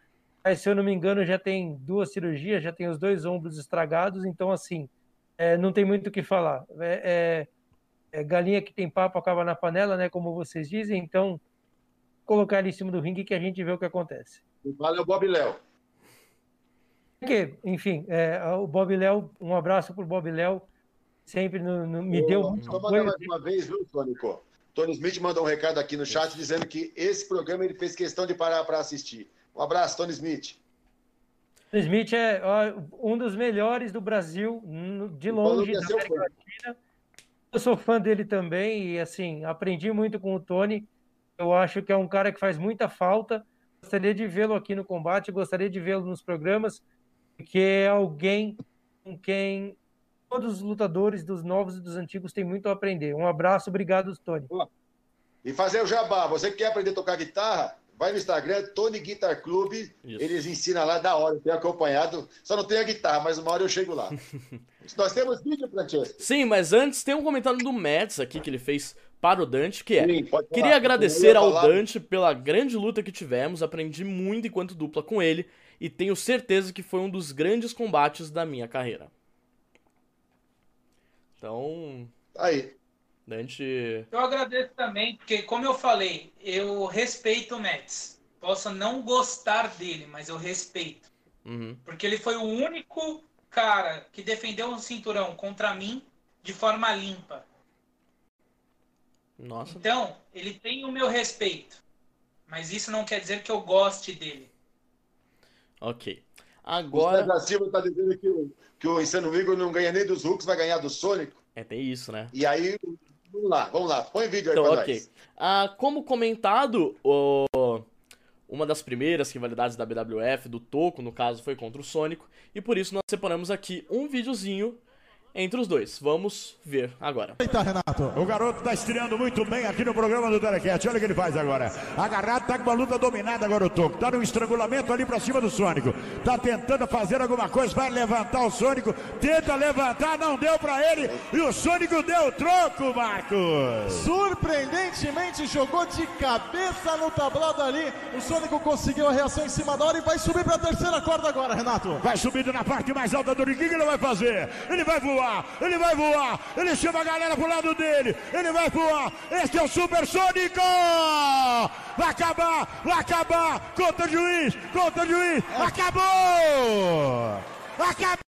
Mas, se eu não me engano, já tem duas cirurgias, já tem os dois ombros estragados. Então, assim, é, não tem muito o que falar. É, é, é, galinha que tem papo acaba na panela, né? Como vocês dizem. Então, colocar ele em cima do ringue que a gente vê o que acontece. Valeu, Bob Léo. Enfim, é, o Bob Léo, um abraço pro Bob Léo, sempre no- no- me deu muito Só mandar mais uma vez, viu, Tônico? Tony Smith mandou um recado aqui no chat dizendo que esse programa ele fez questão de parar para assistir. Um abraço, Tony Smith. O Smith é ó, um dos melhores do Brasil, de longe da América. Latina. Eu sou fã dele também e, assim, aprendi muito com o Tony. Eu acho que é um cara que faz muita falta. Gostaria de vê-lo aqui no combate, gostaria de vê-lo nos programas, porque é alguém com quem todos os lutadores dos novos e dos antigos têm muito a aprender. Um abraço, obrigado, Tony. E fazer o jabá. Você que quer aprender a tocar guitarra, vai no Instagram, Tony Guitar Club. Isso. Eles ensinam lá da hora. Eu tenho acompanhado. Só não tenho a guitarra, mas uma hora eu chego lá. Nós temos vídeo, Francesco? Sim, mas antes tem um comentário do Mads aqui que ele fez para o Dante, que é. Sim. Queria agradecer ao Dante pela grande luta que tivemos, aprendi muito enquanto dupla com ele e tenho certeza que foi um dos grandes combates da minha carreira. Então, Aí. Dante. Eu agradeço também, porque, como eu falei, eu respeito o Mets. Posso não gostar dele, mas eu respeito. Uhum. Porque ele foi o único cara que defendeu um cinturão contra mim de forma limpa. Nossa. Então, ele tem o meu respeito. Mas isso não quer dizer que eu goste dele. Ok. O Agora. César Silva tá dizendo que o, que o Insano Igor não ganha nem dos Hulks, vai ganhar do Sônico. É, tem isso, né? E aí, vamos lá, vamos lá. Põe vídeo aí Então, pra ok. nós. Ah, como comentado, o- uma das primeiras rivalidades da BWF, do Toco, no caso, foi contra o Sônico, e por isso nós separamos aqui um videozinho entre os dois. Vamos ver agora. Eita, Renato. O garoto tá estreando muito bem aqui no programa do Telecat. Olha o que ele faz agora. Agarrado, tá com uma luta dominada agora o Toco. Tá no estrangulamento ali pra cima do Sônico. Tá tentando fazer alguma coisa, vai levantar o Sônico. Tenta levantar, não deu pra ele. E o Sônico deu troco, Marcos. Surpreendentemente jogou de cabeça no tablado ali. O Sônico conseguiu a reação em cima da hora e vai subir pra terceira corda agora, Renato. Vai subindo na parte mais alta do ringue. O que ele vai fazer? Ele vai voar, ele vai voar. Ele chama a galera pro lado dele. Ele vai voar. Este é o Super Sônico. Vai acabar, vai acabar. Conta o juiz, conta o juiz. Acabou. Acabou.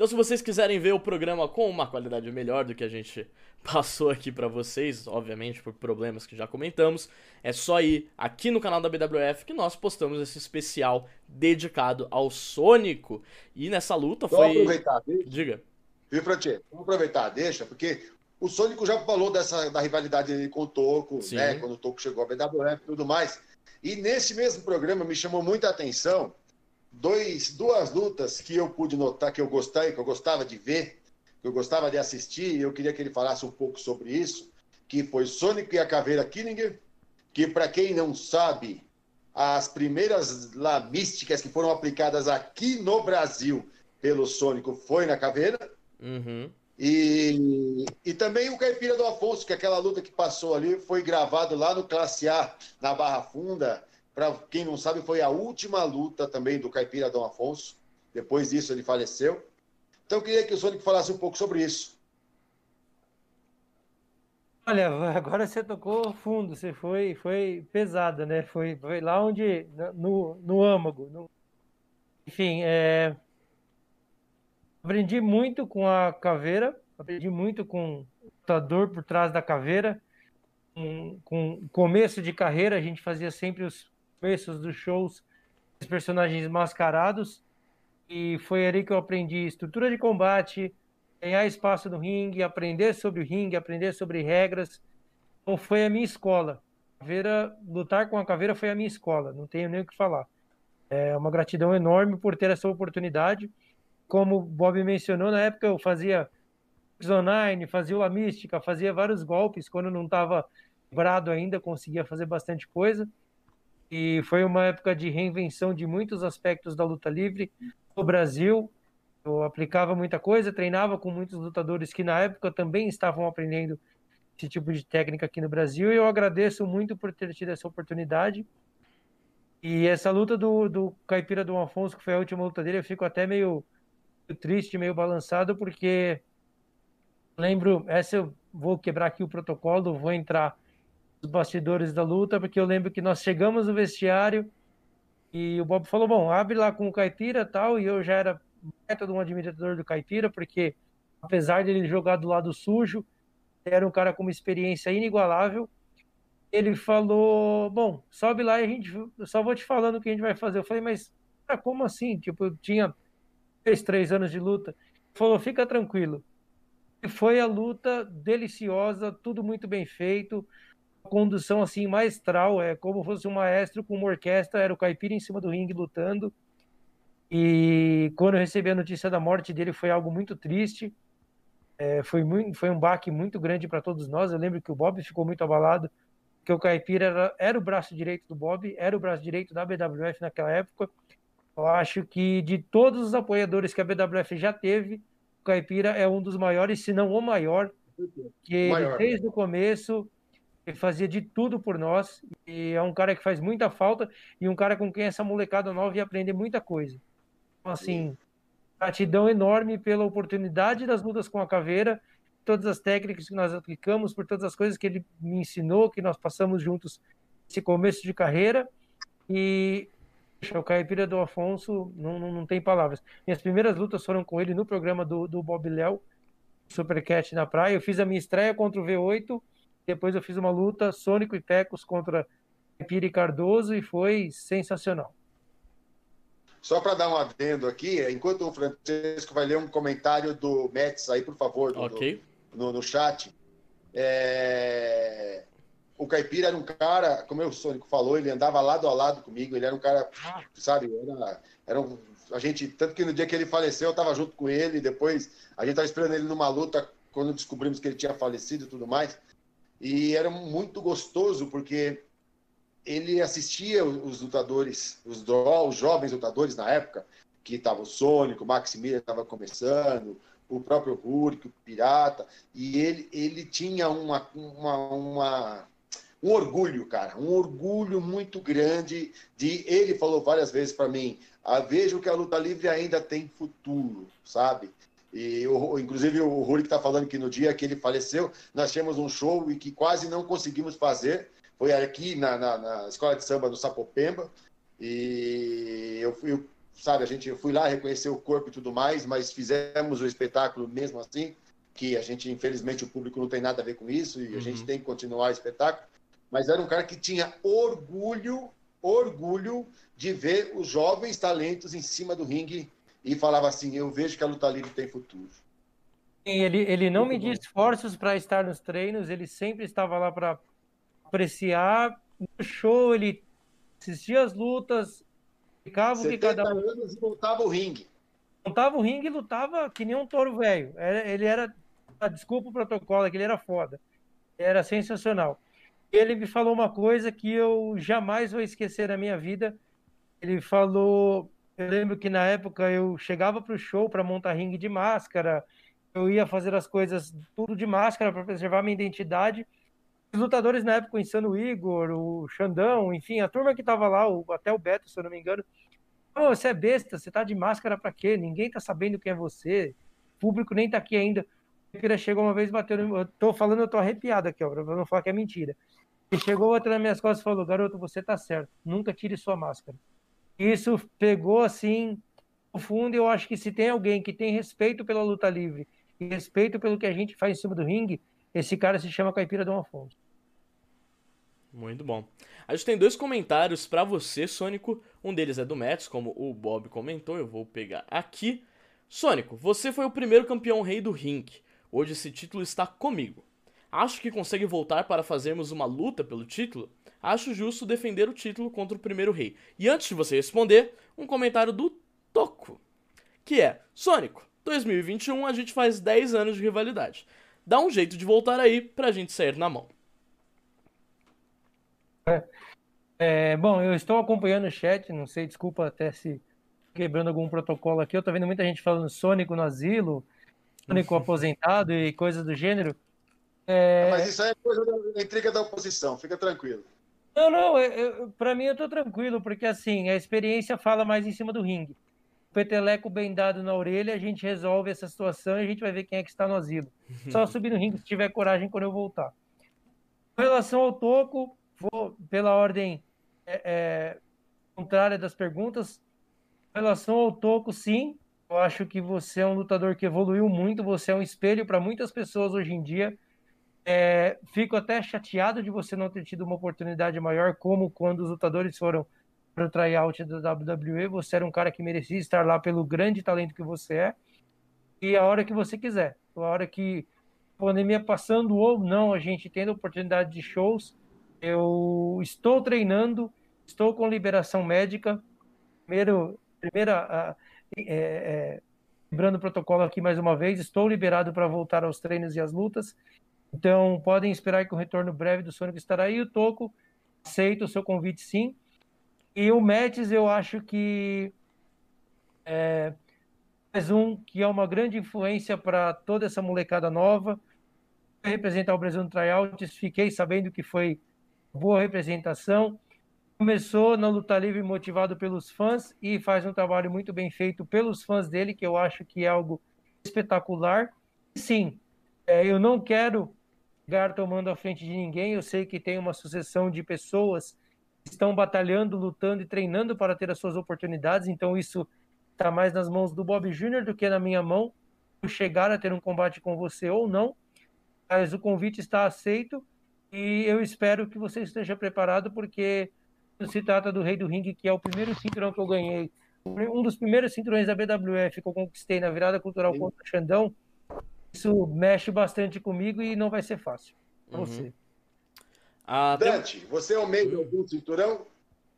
Então, se vocês quiserem ver o programa com uma qualidade melhor do que a gente passou aqui pra vocês, obviamente por problemas que já comentamos, é só ir aqui no canal da BWF que nós postamos esse especial dedicado ao Sônico. E nessa luta Vamos foi. aproveitar, viu? Diga. Viu, Francesco? Vamos aproveitar, deixa, porque o Sônico já falou dessa, da rivalidade dele com o Toco, Sim. né? Quando o Toco chegou à BWF e tudo mais. E nesse mesmo programa me chamou muita atenção dois, duas lutas que eu pude notar, que eu gostei, que eu gostava de ver, que eu gostava de assistir, e eu queria que ele falasse um pouco sobre isso, que foi Sônico e a Caveira Killinger, que para quem não sabe, as primeiras lá místicas que foram aplicadas aqui no Brasil pelo Sônico foi na Caveira, Uhum. e, e também o Caipira do Afonso, que aquela luta que passou ali foi gravado lá no Classe A, na Barra Funda. Para quem não sabe, foi a última luta também do Caipira Dom Afonso. Depois disso, ele faleceu. Então, eu queria que o Sônico falasse um pouco sobre isso. Olha, agora você tocou fundo, você foi, foi pesada, né? Foi, foi lá onde, no, no âmago. no- Enfim, é... aprendi muito com a caveira, aprendi muito com o lutador por trás da caveira. Com, com começo de carreira, a gente fazia sempre os começos dos shows, os personagens mascarados, e foi ali que eu aprendi estrutura de combate, ganhar espaço no ringue, aprender sobre o ringue, aprender sobre regras. Então foi a minha escola. Caveira, lutar com a caveira foi a minha escola, não tenho nem o que falar. É uma gratidão enorme por ter essa oportunidade. Como o Bob mencionou, na época eu fazia Zonine, fazia o Mística, fazia vários golpes quando não estava quebrado ainda, conseguia fazer bastante coisa. E foi uma época de reinvenção de muitos aspectos da luta livre no Brasil, eu aplicava muita coisa, treinava com muitos lutadores que na época também estavam aprendendo esse tipo de técnica aqui no Brasil e eu agradeço muito por ter tido essa oportunidade. E essa luta do, do Caipira do Afonso, que foi a última luta dele, eu fico até meio, triste, meio balançado, porque lembro, essa eu vou quebrar aqui o protocolo, vou entrar nos bastidores da luta, porque eu lembro que nós chegamos no vestiário e o Bob falou, bom, abre lá com o Caipira tal, e eu já era método um admirador do Caipira, porque apesar de ele jogar do lado sujo, era um cara com uma experiência inigualável. Ele falou: Bom, sobe lá e a gente só vou te falando o que a gente vai fazer. Eu falei, mas cara, como assim? Tipo, eu tinha três, três anos de luta. Ele falou: Fica tranquilo. E foi a luta deliciosa, tudo muito bem feito, condução assim maestral, é como fosse um maestro com uma orquestra, era o Caipira em cima do ringue lutando. E quando eu recebi a notícia da morte dele foi algo muito triste. É, foi, muito, foi um baque muito grande para todos nós. Eu lembro que o Bob ficou muito abalado, que o Caipira era, era o braço direito do Bob, era o braço direito da BWF naquela época. Eu acho que de todos os apoiadores que a BWF já teve, o Caipira é um dos maiores, se não o maior, que Maior. desde o começo ele fazia de tudo por nós e é um cara que faz muita falta e um cara com quem essa molecada nova ia aprender muita coisa. Então, assim, gratidão enorme pela oportunidade das lutas com a caveira, todas as técnicas que nós aplicamos, por todas as coisas que ele me ensinou, que nós passamos juntos esse começo de carreira. E o Caipira do Afonso não, não, não tem palavras. Minhas primeiras lutas foram com ele no programa do, do Bob Léo, Supercat na praia. Eu fiz a minha estreia contra o V8, depois eu fiz uma luta Sônico e Tecos contra Caipira e Cardoso e foi sensacional. Só para dar um adendo aqui, enquanto o Francisco vai ler um comentário do Mets aí, por favor, do- Ok. do- no, no chat. É, o Caipira era um cara, como o Sônico falou, ele andava lado a lado comigo, ele era um cara, sabe, era, era um, a gente, tanto que no dia que ele faleceu, eu estava junto com ele, depois a gente estava esperando ele numa luta, quando descobrimos que ele tinha falecido e tudo mais, e era muito gostoso, porque ele assistia os lutadores, os, os jovens lutadores na época, que estava o Sônico, o Maximilian estava começando, o próprio Hulk, o Pirata, e ele, ele tinha uma, uma, uma, um orgulho, cara, um orgulho muito grande de. Ele falou várias vezes para mim: ah, vejo que a luta livre ainda tem futuro, sabe? E o, inclusive o Hulk está falando que no dia que ele faleceu, nós tínhamos um show e que quase não conseguimos fazer. Foi aqui na, na, na escola de samba do Sapopemba. E eu fui, sabe, a gente eu fui lá reconhecer o corpo e tudo mais, mas fizemos o espetáculo mesmo assim, que a gente, infelizmente, o público não tem nada a ver com isso e uhum. a gente tem que continuar o espetáculo. Mas era um cara que tinha orgulho, orgulho de ver os jovens talentos em cima do ringue e falava assim: Eu vejo que a luta livre tem futuro. Ele, ele não media esforços para estar nos treinos, ele sempre estava lá para apreciar. No show, ele assistia as lutas, Ficava que cada um. anos e montava o ringue. Montava o ringue e lutava que nem um touro velho. Ele era. Ah, desculpa o protocolo, é que ele era foda. Era sensacional. Ele me falou uma coisa que eu jamais vou esquecer na minha vida. Ele falou. Eu lembro que na época eu chegava para o show para montar ringue de máscara. Eu ia fazer as coisas tudo de máscara para preservar minha identidade os lutadores na época, o Insano Igor, o Xandão, enfim, a turma que tava lá, o, até o Beto, se eu não me engano, oh, você é besta, você tá de máscara para quê? Ninguém tá sabendo quem é você, o público nem tá aqui ainda. Pira chegou uma vez bateu, eu tô falando, eu tô arrepiado aqui, ó, pra não falar que é mentira. Ele chegou, bateu nas minhas costas e falou, garoto, você tá certo, nunca tire sua máscara. Isso pegou, assim, no fundo, eu acho que se tem alguém que tem respeito pela luta livre e respeito pelo que a gente faz em cima do ringue, esse cara se chama Caipira Dom Afonso. Muito bom. A gente tem dois comentários para você, Sônico. Um deles é do Mets, como o Bob comentou, eu vou pegar aqui. Sônico, você foi o primeiro campeão rei do ring. Hoje esse título está comigo. Acho que consegue voltar para fazermos uma luta pelo título? Acho justo defender o título contra o primeiro rei. E antes de você responder, um comentário do Toco, que é: Sônico, 2021 a gente faz 10 anos de rivalidade dá um jeito de voltar aí pra gente sair na mão. É, é, bom, eu estou acompanhando o chat, não sei, desculpa até se quebrando algum protocolo aqui. Eu tô vendo muita gente falando Sônico no asilo, Sônico aposentado e coisas do gênero. É... Mas isso aí é coisa da intriga da oposição, fica tranquilo. Não, não, para mim eu tô tranquilo, porque assim, a experiência fala mais em cima do ringue. Peteleco bem dado na orelha, a gente resolve essa situação e a gente vai ver quem é que está no asilo. Só subir no ringue se tiver coragem quando eu voltar. Com relação ao toco, vou pela ordem é, é, contrária das perguntas. Com relação ao toco, sim, eu acho que você é um lutador que evoluiu muito, você é um espelho para muitas pessoas hoje em dia. É, fico até chateado de você não ter tido uma oportunidade maior, como quando os lutadores foram para o tryout da WWE. Você era um cara que merecia estar lá pelo grande talento que você é. E a hora que você quiser a hora que a pandemia passando ou não, a gente tendo oportunidade de shows, eu estou treinando, estou com liberação médica. Primeiro, primeira, é, é, lembrando o protocolo aqui mais uma vez, estou liberado para voltar aos treinos e às lutas. Então, podem esperar que o retorno breve do Sonic estará aí. O Toco, aceito o seu convite sim. E o Mets, eu acho que é, mais um que é uma grande influência para toda essa molecada nova. Representar o Brasil no tryouts, fiquei sabendo que foi boa representação. Começou na luta livre motivado pelos fãs e faz um trabalho muito bem feito pelos fãs dele, que eu acho que é algo espetacular. Sim, é, eu não quero chegar tomando a frente de ninguém. Eu sei que tem uma sucessão de pessoas que estão batalhando, lutando e treinando para ter as suas oportunidades. Então isso está mais nas mãos do Bob Jr. do que na minha mão. Chegar a ter um combate com você ou não, mas o convite está aceito e eu espero que você esteja preparado, porque se trata do Rei do Ringue, que é o primeiro cinturão que eu ganhei, um dos primeiros cinturões da BWF que eu conquistei na virada cultural Sim. contra o Xandão. Isso mexe bastante comigo e não vai ser fácil para uhum. você. Ah, tem- Dante, você é o meio do cinturão?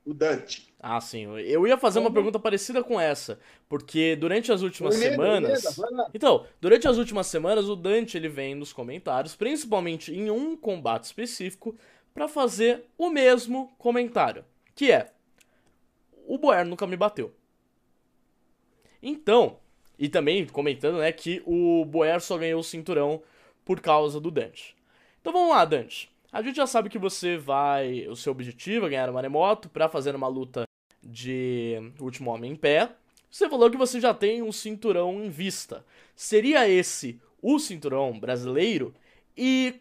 O Dante. Ah, sim. Eu ia fazer uma Como? pergunta parecida com essa, porque durante as últimas semanas. Então, durante as últimas semanas, o Dante ele vem nos comentários, principalmente em um combate específico, pra fazer o mesmo comentário, que é: o Boer nunca me bateu. Então, e também comentando, né, que o Boer só ganhou o cinturão por causa do Dante. Então vamos lá, Dante. A gente já sabe que você vai. O seu objetivo é ganhar o Maremoto pra fazer uma luta de Último Homem em Pé. Você falou que você já tem um cinturão em vista. Seria esse o cinturão brasileiro? E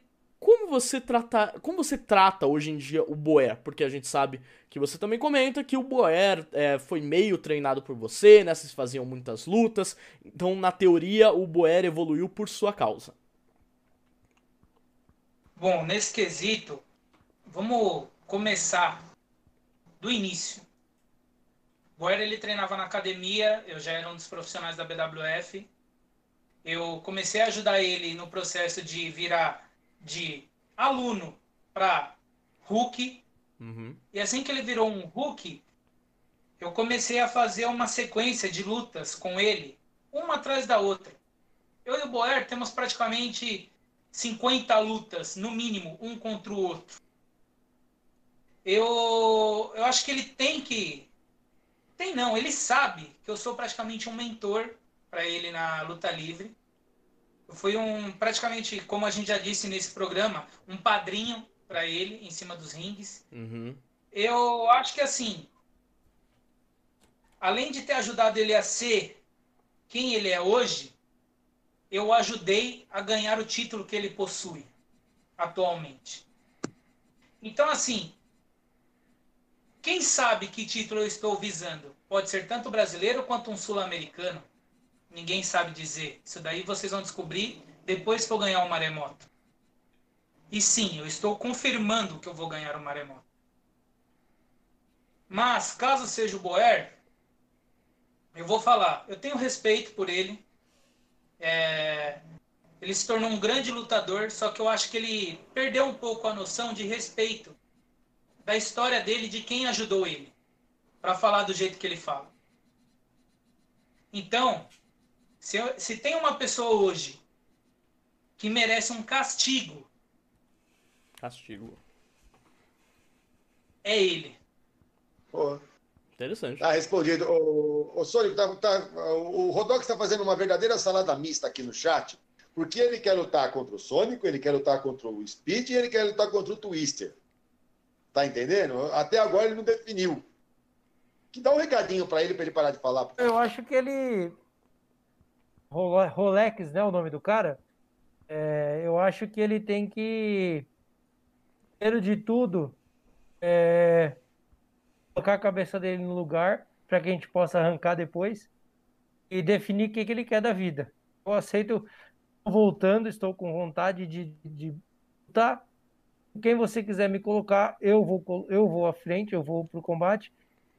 você trata, como você trata hoje em dia o Boer? Porque a gente sabe que você também comenta que o Boer é, foi meio treinado por você, né? Vocês faziam muitas lutas. Então, na teoria, o Boer evoluiu por sua causa. Bom, nesse quesito, vamos começar do início. O Boer ele treinava na academia, eu já era um dos profissionais da BWF. Eu comecei a ajudar ele no processo de virar de aluno para Hulk. Uhum. E assim que ele virou um Hulk, eu comecei a fazer uma sequência de lutas com ele, uma atrás da outra. Eu e o Boer temos praticamente 50 lutas, no mínimo, um contra o outro. Eu, eu acho que ele tem que. Tem não, ele sabe que eu sou praticamente um mentor para ele na luta livre. Fui um, praticamente, como a gente já disse nesse programa, um padrinho para ele em cima dos rings. Uhum. Eu acho que assim, além de ter ajudado ele a ser quem ele é hoje, eu ajudei a ganhar o título que ele possui atualmente. Então, assim, quem sabe que título eu estou visando? Pode ser tanto brasileiro quanto um sul-americano. Ninguém sabe dizer. Isso daí vocês vão descobrir depois que eu ganhar o maremoto. E sim, eu estou confirmando que eu vou ganhar o maremoto. Mas, caso seja o Boer, eu vou falar. Eu tenho respeito por ele. É, ele se tornou um grande lutador, só que eu acho que ele perdeu um pouco a noção de respeito da história dele, de quem ajudou ele, para falar do jeito que ele fala. Então, se, eu- se tem uma pessoa hoje que merece um castigo, Castigo. é ele. Pô, Interessante. tá respondido. O, o Sônico, tá, tá, o Rodox está fazendo uma verdadeira salada mista aqui no chat, porque ele quer lutar contra o Sônico, ele quer lutar contra o Speed e ele quer lutar contra o Twister. Tá entendendo? Até agora ele não definiu. Que dá um recadinho para ele, para ele parar de falar. Eu acho que ele. Role- Rolex, né? O nome do cara. É, eu acho que ele tem que. Primeiro de tudo, é, colocar a cabeça dele no lugar para que a gente possa arrancar depois e definir o que, que ele quer da vida. Eu aceito, voltando, estou com vontade de, de lutar. Quem você quiser me colocar, eu vou, eu vou à frente, eu vou pro combate.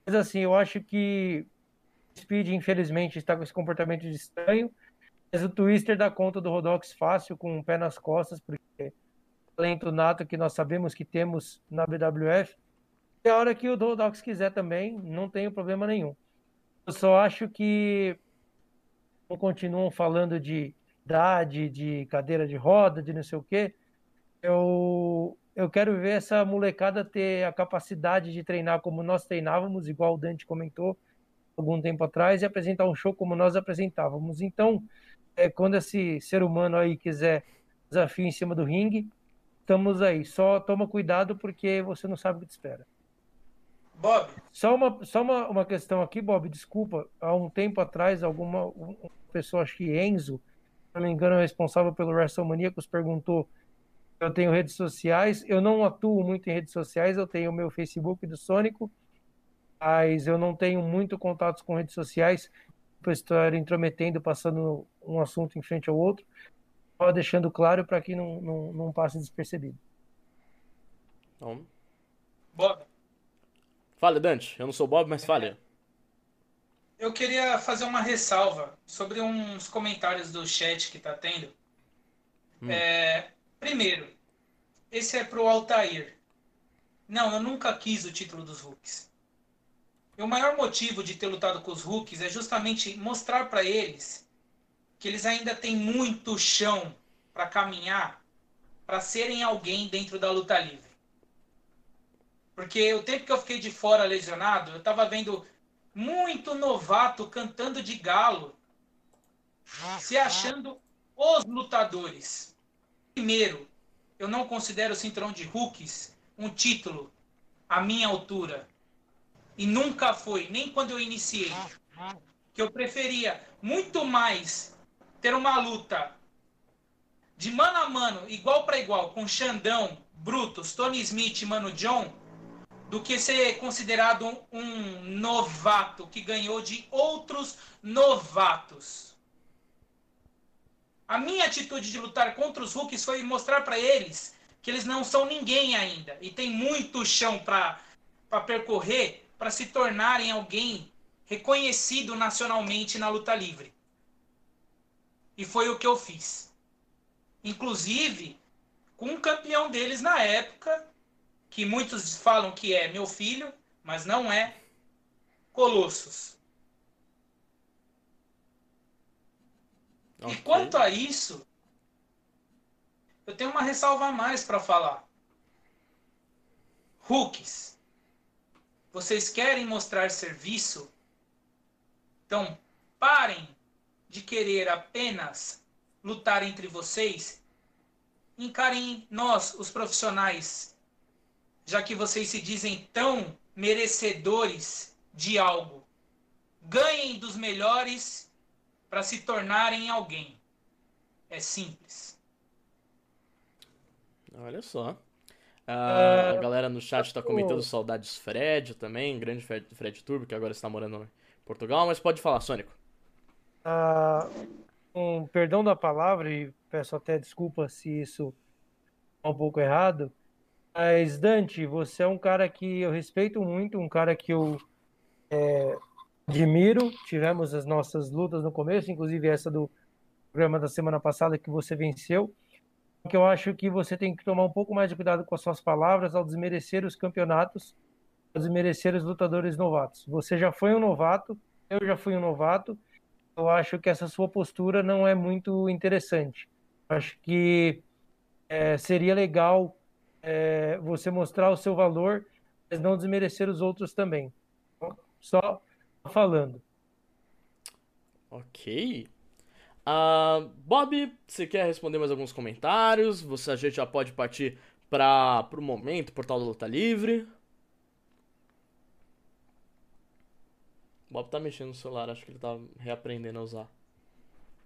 Mas assim, eu acho que o Speed, infelizmente, está com esse comportamento de estranho. Mas o Twister dá conta do Rodox fácil, com o pé nas costas, porque é talento nato que nós sabemos que temos na BWF. E a hora que o Rodox quiser também, não tenho problema nenhum. Eu só acho que continuam falando de idade, de cadeira de roda, de não sei o quê. Eu, eu quero ver essa molecada ter a capacidade de treinar como nós treinávamos, igual o Dante comentou algum tempo atrás, e apresentar um show como nós apresentávamos. Então, é, quando esse ser humano aí quiser desafio em cima do ringue, estamos aí. Só toma cuidado porque você não sabe o que te espera. Bob, Só uma, só uma, uma questão aqui, Bob, desculpa. Há um tempo atrás, alguma uma pessoa, acho que Enzo, se não me engano, é responsável pelo WrestleManiacos, perguntou eu tenho redes sociais. Eu não atuo muito em redes sociais, eu tenho o meu Facebook do Sônico, mas eu não tenho muito contatos com redes sociais estar intrometendo, passando um assunto em frente ao outro. Só deixando claro para que não, não, não passe despercebido. Então, Bob, fale, Dante. Eu não sou Bob, mas fale. eu queria fazer uma ressalva sobre uns comentários do chat que tá tendo. Hum. É, primeiro, esse é pro Altair. Não, eu nunca quis o título dos Hulks. E o maior motivo de ter lutado com os Hulks é justamente mostrar para eles que eles ainda têm muito chão para caminhar para serem alguém dentro da luta livre. Porque o tempo que eu fiquei de fora lesionado, eu estava vendo muito novato cantando de galo, se achando os lutadores. Primeiro, eu não considero o cinturão de Hulks um título à minha altura. E nunca foi, nem quando eu iniciei. Que eu preferia muito mais ter uma luta de mano a mano, igual para igual, com Xandão, Brutus, Tony Smith e Mano John, do que ser considerado um, um novato que ganhou de outros novatos. A minha atitude de lutar contra os Hulks foi mostrar para eles que eles não são ninguém ainda e tem muito chão para percorrer para se tornarem alguém reconhecido nacionalmente na luta livre. E foi o que eu fiz. Inclusive, com um campeão deles na época, que muitos falam que é meu filho, mas não é, Colossus. Okay. E quanto a isso, eu tenho uma ressalva a mais para falar. Hooks, vocês querem mostrar serviço? Então, parem de querer apenas lutar entre vocês. Encarem nós, os profissionais, já que vocês se dizem tão merecedores de algo. Ganhem dos melhores para se tornarem alguém. É simples. Olha só. A galera no chat está comentando saudades Fred também, grande Fred, Fred Turbo, que agora está morando em Portugal, mas pode falar, Sônico. Ah, um perdão da palavra, e peço até desculpa se isso é um pouco errado, mas Dante, você é um cara que eu respeito muito, um cara que eu é, admiro. Tivemos as nossas lutas no começo, inclusive essa do programa da semana passada que você venceu que eu acho que você tem que tomar um pouco mais de cuidado com as suas palavras ao desmerecer os campeonatos, ao desmerecer os lutadores novatos. Você já foi um novato, eu já fui um novato. Eu acho que essa sua postura não é muito interessante. Acho que é, seria legal é, você mostrar o seu valor, mas não desmerecer os outros também. Só falando. Ok. Uh, Bob, você quer responder mais alguns comentários? Você, a gente já pode partir para o momento, portal da luta livre. Bob tá mexendo no celular, acho que ele tá reaprendendo a usar.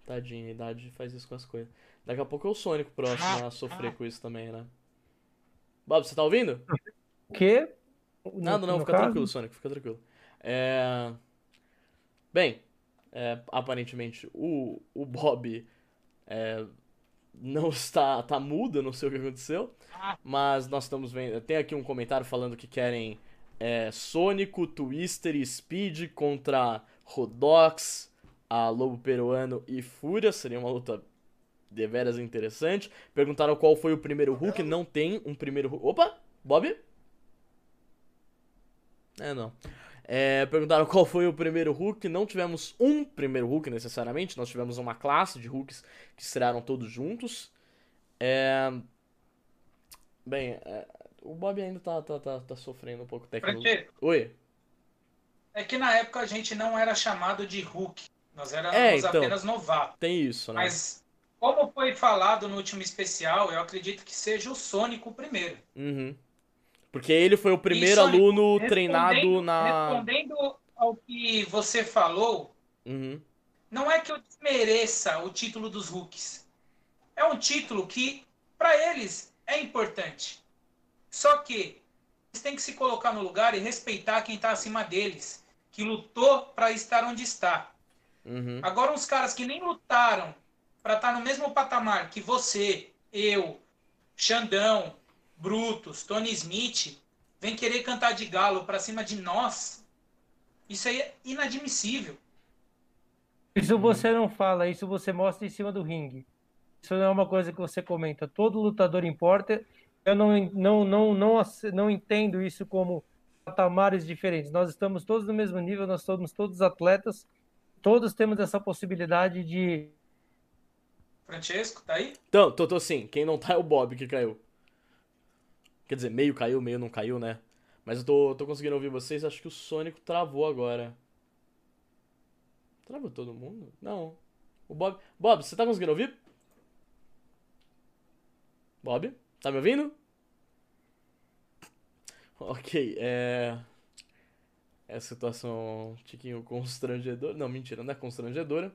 Tadinho, a idade faz isso com as coisas. Daqui a pouco é o Sonic próximo a sofrer com isso também, né? Bob, você tá ouvindo? O quê? Nada, não, fica caso? tranquilo, Sonic, fica tranquilo. É... Bem, é, aparentemente o, o Bob é, não está tá mudo, não sei o que aconteceu. Mas nós estamos vendo. Tem aqui um comentário falando que querem é, Sônico, Twister e Speed contra Rodox, a Lobo Peruano e Fúria. Seria uma luta deveras interessante. Perguntaram qual foi o primeiro Hulk. Não tem um primeiro Hulk. Opa! Bob? É, não. É, perguntaram qual foi o primeiro Hulk. Não tivemos um primeiro Hulk necessariamente, nós tivemos uma classe de Hulks que estrearam todos juntos. É... Bem, é... o Bob ainda tá, tá, tá, tá sofrendo um pouco tecnologia. Oi? É que na época a gente não era chamado de Hulk. Nós éramos é, então, apenas novatos. Tem isso, né? Mas, como foi falado no último especial, eu acredito que seja o Sônico o primeiro. Uhum. Porque ele foi o primeiro Isso, aluno treinado na. Respondendo ao que você falou, uhum. não é que eu desmereça o título dos Hulks. É um título que, para eles, é importante. Só que eles têm que se colocar no lugar e respeitar quem está acima deles, que lutou para estar onde está. Uhum. Agora, uns caras que nem lutaram para estar tá no mesmo patamar que você, eu, Xandão, Brutus, Tony Smith, vem querer cantar de galo para cima de nós. Isso aí é inadmissível. Isso você não fala, isso você mostra em cima do ringue. Isso não é uma coisa que você comenta. Todo lutador importa, eu não, não, não, não, não entendo isso como patamares diferentes. Nós estamos todos no mesmo nível, nós somos todos atletas, todos temos essa possibilidade de. Francesco, tá aí? Então, tô, tô sim. Quem não tá é o Bob que caiu. Quer dizer, meio caiu, meio não caiu, né? Mas eu tô, tô conseguindo ouvir vocês. Acho que o Sônico travou agora. Travou todo mundo? Não. O Bob. Bob, você tá conseguindo ouvir? Bob? Tá me ouvindo? Ok, é. É situação um tiquinho constrangedora. Não, mentira, não é constrangedora.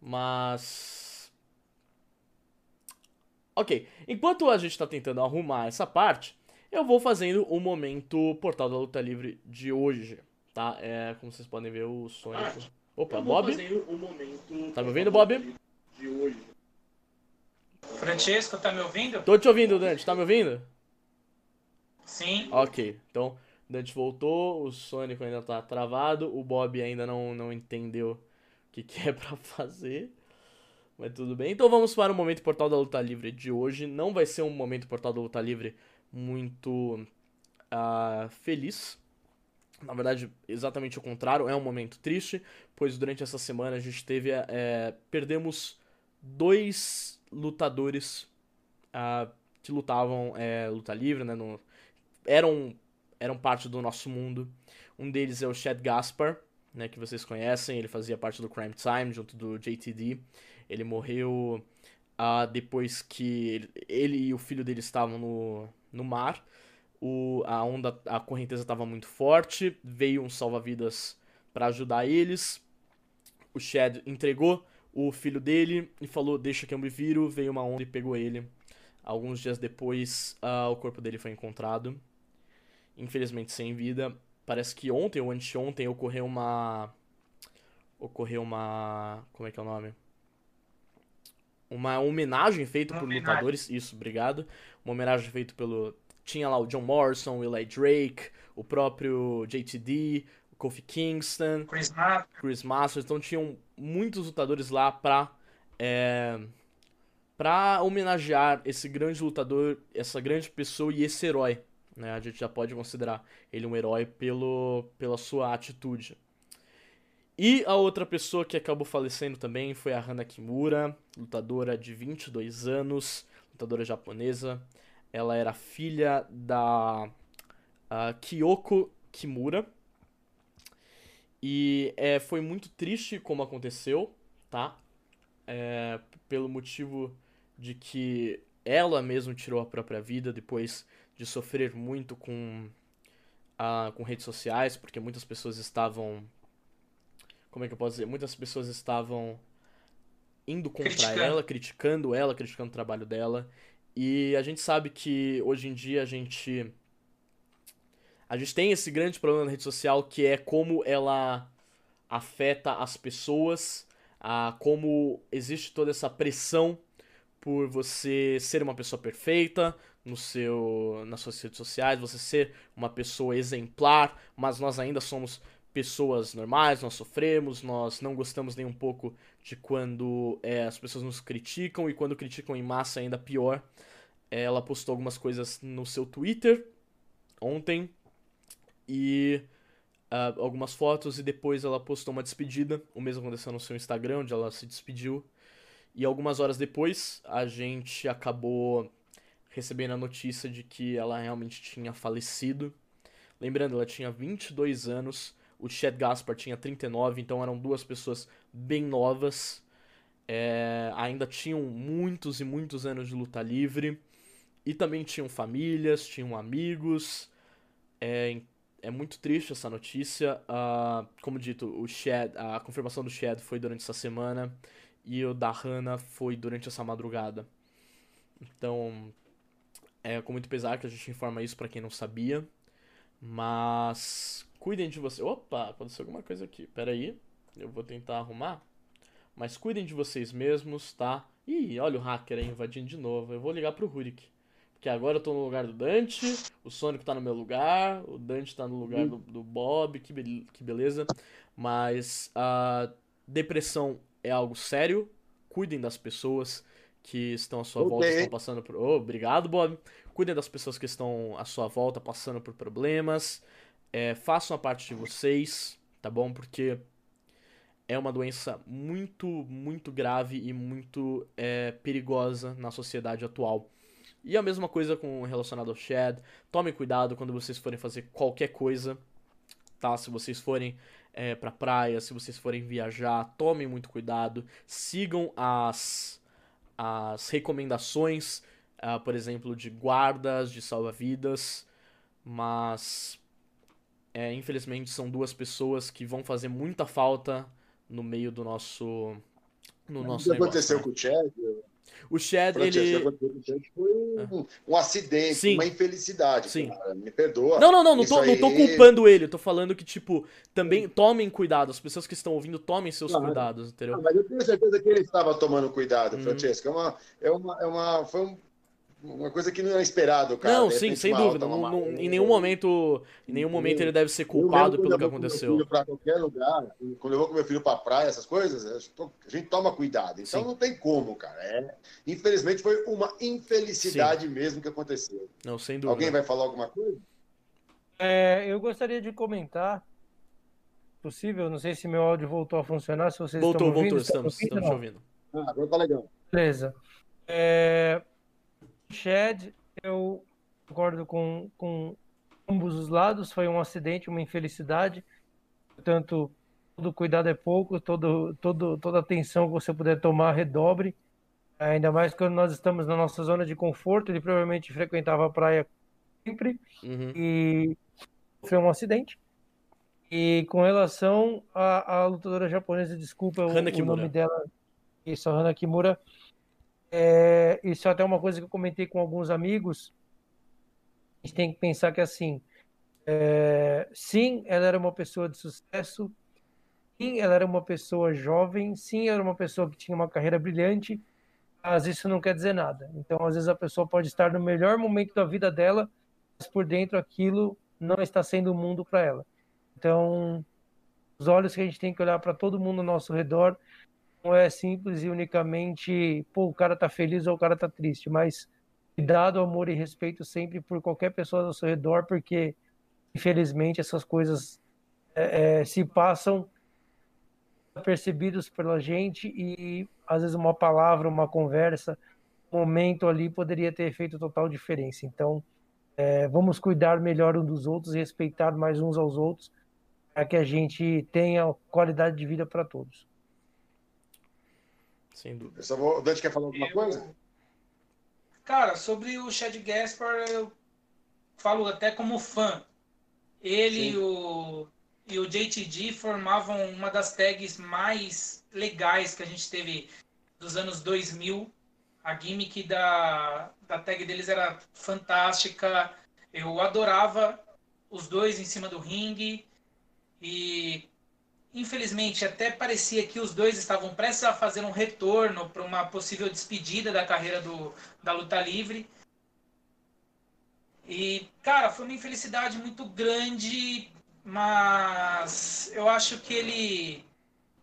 Mas. Ok, enquanto a gente tá tentando arrumar essa parte, eu vou fazendo o momento Portal da Luta Livre de hoje, tá? É, como vocês podem ver, o Sonic. Opa, Bob? Tá me ouvindo, Bob? Francesco, tá me ouvindo? Tô te ouvindo, Dante, tá me ouvindo? Sim. Ok, então Dante voltou, o Sonic ainda tá travado, o Bob ainda não, não entendeu o que, que é pra fazer. Mas tudo bem. Então vamos para o momento Portal da Luta Livre de hoje. Não vai ser um momento Portal da Luta Livre muito ah, feliz. Na verdade, exatamente o contrário, é um momento triste, pois durante essa semana a gente teve. eh, perdemos dois lutadores ah, que lutavam eh, luta livre, né? no- eram, eram parte do nosso mundo. Um deles é o Chad Gaspar, né, que vocês conhecem, ele fazia parte do Crime Time junto do JTD. Ele morreu ah, depois que ele, e o filho dele estavam no, no mar. O, a onda, a correnteza estava muito forte, veio um salva-vidas para ajudar eles. O Chad entregou o filho dele e falou: Deixa que eu me viro. Veio uma onda e pegou ele. Alguns dias depois, ah, o corpo dele foi encontrado. Infelizmente sem vida. Parece que ontem ou anteontem ocorreu uma. Ocorreu uma. Como é que é o nome? Uma homenagem feita Uma por homenagem. lutadores. Isso, obrigado. Uma homenagem feita pelo. Tinha lá o John Morrison, o Eli Drake, o próprio JTD, o Kofi Kingston. Chris. Chris Masters, então tinham muitos lutadores lá pra, é, pra homenagear esse grande lutador, essa grande pessoa e esse herói. Né? A gente já pode considerar ele um herói pelo, pela sua atitude. E a outra pessoa que acabou falecendo também foi a Hana Kimura, lutadora de 22 anos, lutadora japonesa. Ela era filha da ah, Kyoko Kimura, e é, foi muito triste como aconteceu, tá? É, pelo motivo de que ela mesma tirou a própria vida depois de sofrer muito com, a, com redes sociais, porque muitas pessoas estavam. Como é que eu posso dizer? Muitas pessoas estavam indo contra Criticando. ela, criticando ela, criticando o trabalho dela. E a gente sabe que hoje em dia a gente a gente tem esse grande problema na rede social que é como ela afeta as pessoas, a como existe toda essa pressão por você ser uma pessoa perfeita no seu nas suas redes sociais, você ser uma pessoa exemplar, mas nós ainda somos pessoas normais, nós sofremos, nós não gostamos nem um pouco de quando é, as pessoas nos criticam e quando criticam em massa ainda pior. Ela postou algumas coisas no seu Twitter ontem e ah, algumas fotos e depois ela postou uma despedida. O mesmo aconteceu no seu Instagram, onde ela se despediu. E algumas horas depois a gente acabou recebendo a notícia de que ela realmente tinha falecido. Lembrando, ela tinha 22 anos, o Chad Gaspar tinha 39, então eram duas pessoas bem novas. É, ainda tinham muitos e muitos anos de luta livre. E também tinham famílias, tinham amigos. É, é muito triste essa notícia. Ah, como dito, o Chad, a confirmação do Chad foi durante essa semana e o da Hannah foi durante essa madrugada. Então, é com muito pesar que a gente informa isso pra quem não sabia. Mas cuidem de você. Opa, aconteceu alguma coisa aqui. Pera aí, eu vou tentar arrumar. Mas cuidem de vocês mesmos, tá? Ih, olha o hacker aí invadindo de novo. Eu vou ligar pro Rurik. Porque agora eu tô no lugar do Dante, o Sonic tá no meu lugar, o Dante tá no lugar do, do Bob, que, be- que beleza. Mas a depressão é algo sério. Cuidem das pessoas que estão à sua Ok. volta estão passando por. Oh, obrigado, Bob. Cuidem das pessoas que estão à sua volta passando por problemas. É, façam a parte de vocês, tá bom? Porque é uma doença muito, muito grave e muito é, perigosa na sociedade atual. E a mesma coisa com relacionado ao Shed. Tomem cuidado quando vocês forem fazer qualquer coisa, tá? Se vocês forem é, pra praia, se vocês forem viajar, tomem muito cuidado. Sigam as, as recomendações, ah, por exemplo, de guardas, de salva-vidas. Mas, é, infelizmente, são duas pessoas que vão fazer muita falta no meio do nosso. No O nosso que negócio, aconteceu né? com o Chad? O Francesco, o que ele. aconteceu com o Chad foi um, um acidente, Sim. uma infelicidade. Sim. cara. Me perdoa. Não, não, não, não tô, não tô aí- culpando ele, eu tô falando que, tipo, também tomem cuidado, as pessoas que estão ouvindo tomem seus Claro. cuidados, entendeu? Ah, mas eu tenho certeza que ele estava tomando cuidado, Uhum. Francesco. É uma, é uma, é uma, foi um- uma coisa que não era esperado, cara. Não, sim, sem dúvida. não- não- em nenhum momento, em nenhum momento ele deve ser culpado pelo quando que eu vou com meu aconteceu. filho Pra qualquer lugar, quando eu vou com meu filho pra praia, essas coisas, a gente toma cuidado. Então Sim. não tem como, cara. É, infelizmente foi uma infelicidade mesmo que aconteceu. Não, sem dúvida. Alguém vai falar alguma coisa? É, eu gostaria de comentar, possível, não sei se meu áudio voltou a funcionar, se vocês Voltou, estão ouvindo. voltou, estão estamos, estamos ouvindo. Ah, agora tá legal. Beleza. É, Shed, eu concordo com, com ambos os lados. Foi um acidente, uma infelicidade. Portanto, todo cuidado é pouco, todo, todo, toda atenção que você puder tomar, redobre. Ainda mais quando nós estamos na nossa zona de conforto. Ele provavelmente frequentava a praia sempre Uhum. e sofreu um acidente. E com relação à, à lutadora japonesa, desculpa o, o nome dela, isso, a Hana Kimura, é, isso é até uma coisa que eu comentei com alguns amigos. A gente tem que pensar que assim, é, sim, ela era uma pessoa de sucesso, sim, ela era uma pessoa jovem, sim, era uma pessoa que tinha uma carreira brilhante, mas isso não quer dizer nada. Então, às vezes a pessoa pode estar no melhor momento da vida dela, mas por dentro aquilo não está sendo o mundo para ela. Então, os olhos que a gente tem que olhar para todo mundo ao nosso redor não é simples e unicamente, pô, o cara tá feliz ou o cara tá triste, mas cuidado, amor e respeito sempre por qualquer pessoa ao seu redor, porque infelizmente essas coisas é, é, se passam percebidos pela gente e às vezes uma palavra, uma conversa, um momento ali poderia ter feito total diferença. Então, é, vamos cuidar melhor um dos outros respeitar mais uns aos outros para que a gente tenha qualidade de vida para todos. Sem dúvida. Vou... O Dante quer falar alguma Eu- coisa? Cara, sobre o Chad Gaspar, eu falo até como fã. Ele e o, e o JTG formavam uma das tags mais legais que a gente teve dos anos 2000. A gimmick da, da tag deles era fantástica. Eu adorava os dois em cima do ringue. E infelizmente até parecia que os dois estavam prestes a fazer um retorno para uma possível despedida da carreira do, da luta livre. E, cara, foi uma infelicidade muito grande, mas eu acho que ele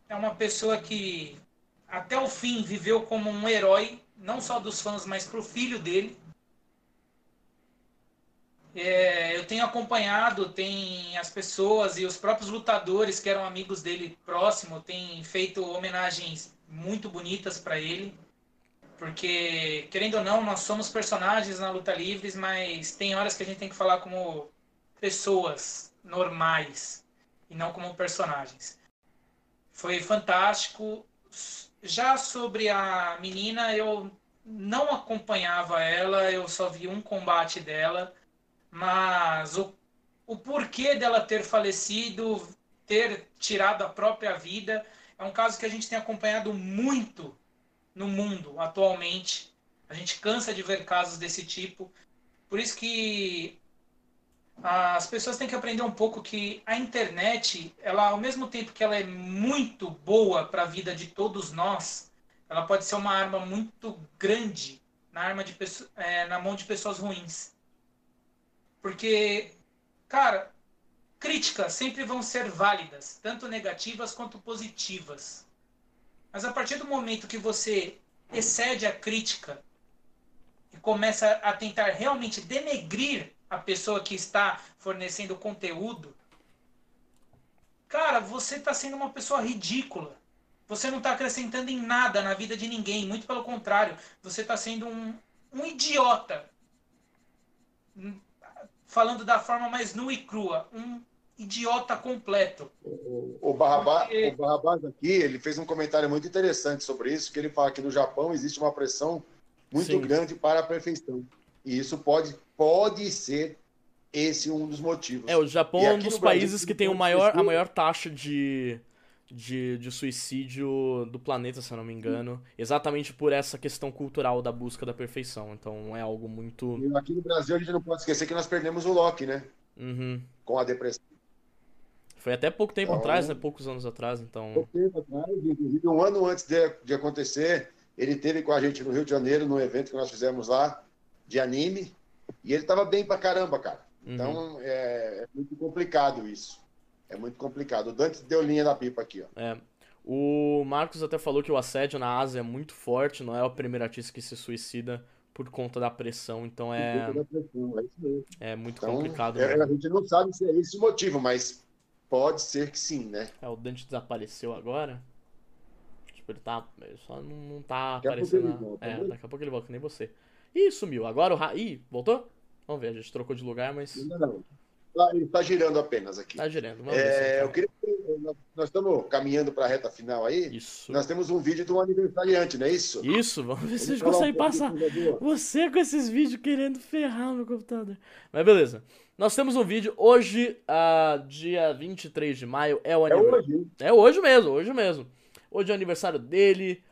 é uma pessoa que até o fim viveu como um herói, não só dos fãs, mas para o filho dele. É, eu tenho acompanhado, tem as pessoas e os próprios lutadores que eram amigos dele próximo, têm feito homenagens muito bonitas para ele. Porque, querendo ou não, nós somos personagens na luta livres, mas tem horas que a gente tem que falar como pessoas normais e não como personagens. Foi fantástico. Já sobre a menina, eu não acompanhava ela, eu só vi um combate dela, mas o, o porquê dela ter falecido, ter tirado a própria vida, é um caso que a gente tem acompanhado muito no mundo atualmente. A gente cansa de ver casos desse tipo. Por isso que as pessoas têm que aprender um pouco que a internet, ela ao mesmo tempo que ela é muito boa para a vida de todos nós, ela pode ser uma arma muito grande na arma de é, na mão de pessoas ruins. Porque, cara, críticas sempre vão ser válidas, tanto negativas quanto positivas. Mas a partir do momento que você excede a crítica e começa a tentar realmente denegrir a pessoa que está fornecendo conteúdo, cara, você está sendo uma pessoa ridícula. Você não está acrescentando em nada na vida de ninguém. Muito pelo contrário, você está sendo um, um idiota. Falando da forma mais nua e crua. Um idiota completo. O, o, Barrabás, Porque- o Barrabás aqui, ele fez um comentário muito interessante sobre isso, que ele fala que no Japão existe uma pressão muito Sim. grande para a perfeição. E isso pode, pode ser esse um dos motivos. É, o Japão é um dos no Brasil, países que tem o maior, a maior taxa de, de, de suicídio do planeta, se eu não me engano. Exatamente por essa questão cultural da busca da perfeição. Então é algo muito. E aqui no Brasil a gente não pode esquecer que nós perdemos o Loki, né? Uhum. Com a depressão. Foi até pouco tempo Então- atrás, né? Poucos anos atrás, então. Pouco tempo atrás, inclusive um ano antes de, de acontecer, ele teve com a gente no Rio de Janeiro, num evento que nós fizemos lá, de anime, e ele estava bem pra caramba, cara. Uhum. Então é, é muito complicado isso. É muito complicado. O Dante deu linha da pipa aqui, ó. É. O Marcos até falou que o assédio na Ásia é muito forte, não é o primeiro artista que se suicida por conta da pressão, então é, Por conta da pressão, é isso mesmo. é muito Então, complicado. é, a gente não sabe se é esse o motivo, mas pode ser que sim, né? É, o Dante desapareceu agora. Tipo, ele tá. Ele só não, não tá Daqui aparecendo. volta, É, né? daqui a pouco ele volta, que nem você. Ih, sumiu. Agora o Ra... Ih, voltou? Vamos ver, a gente trocou de lugar, mas Ainda não. Tá- Ele está girando apenas aqui. tá girando. É, ele eu tá. queria. nós- estamos caminhando para a reta final aí. Isso. Nós temos um vídeo de um aniversariante, não é isso? Isso, vamos ver se a gente consegue passar. Você com esses vídeos querendo ferrar meu computador. Mas beleza. Nós temos um vídeo hoje, ah, dia 23 de maio, é o É aniversário. hoje, hein? É hoje mesmo, hoje mesmo. Hoje é o aniversário dele.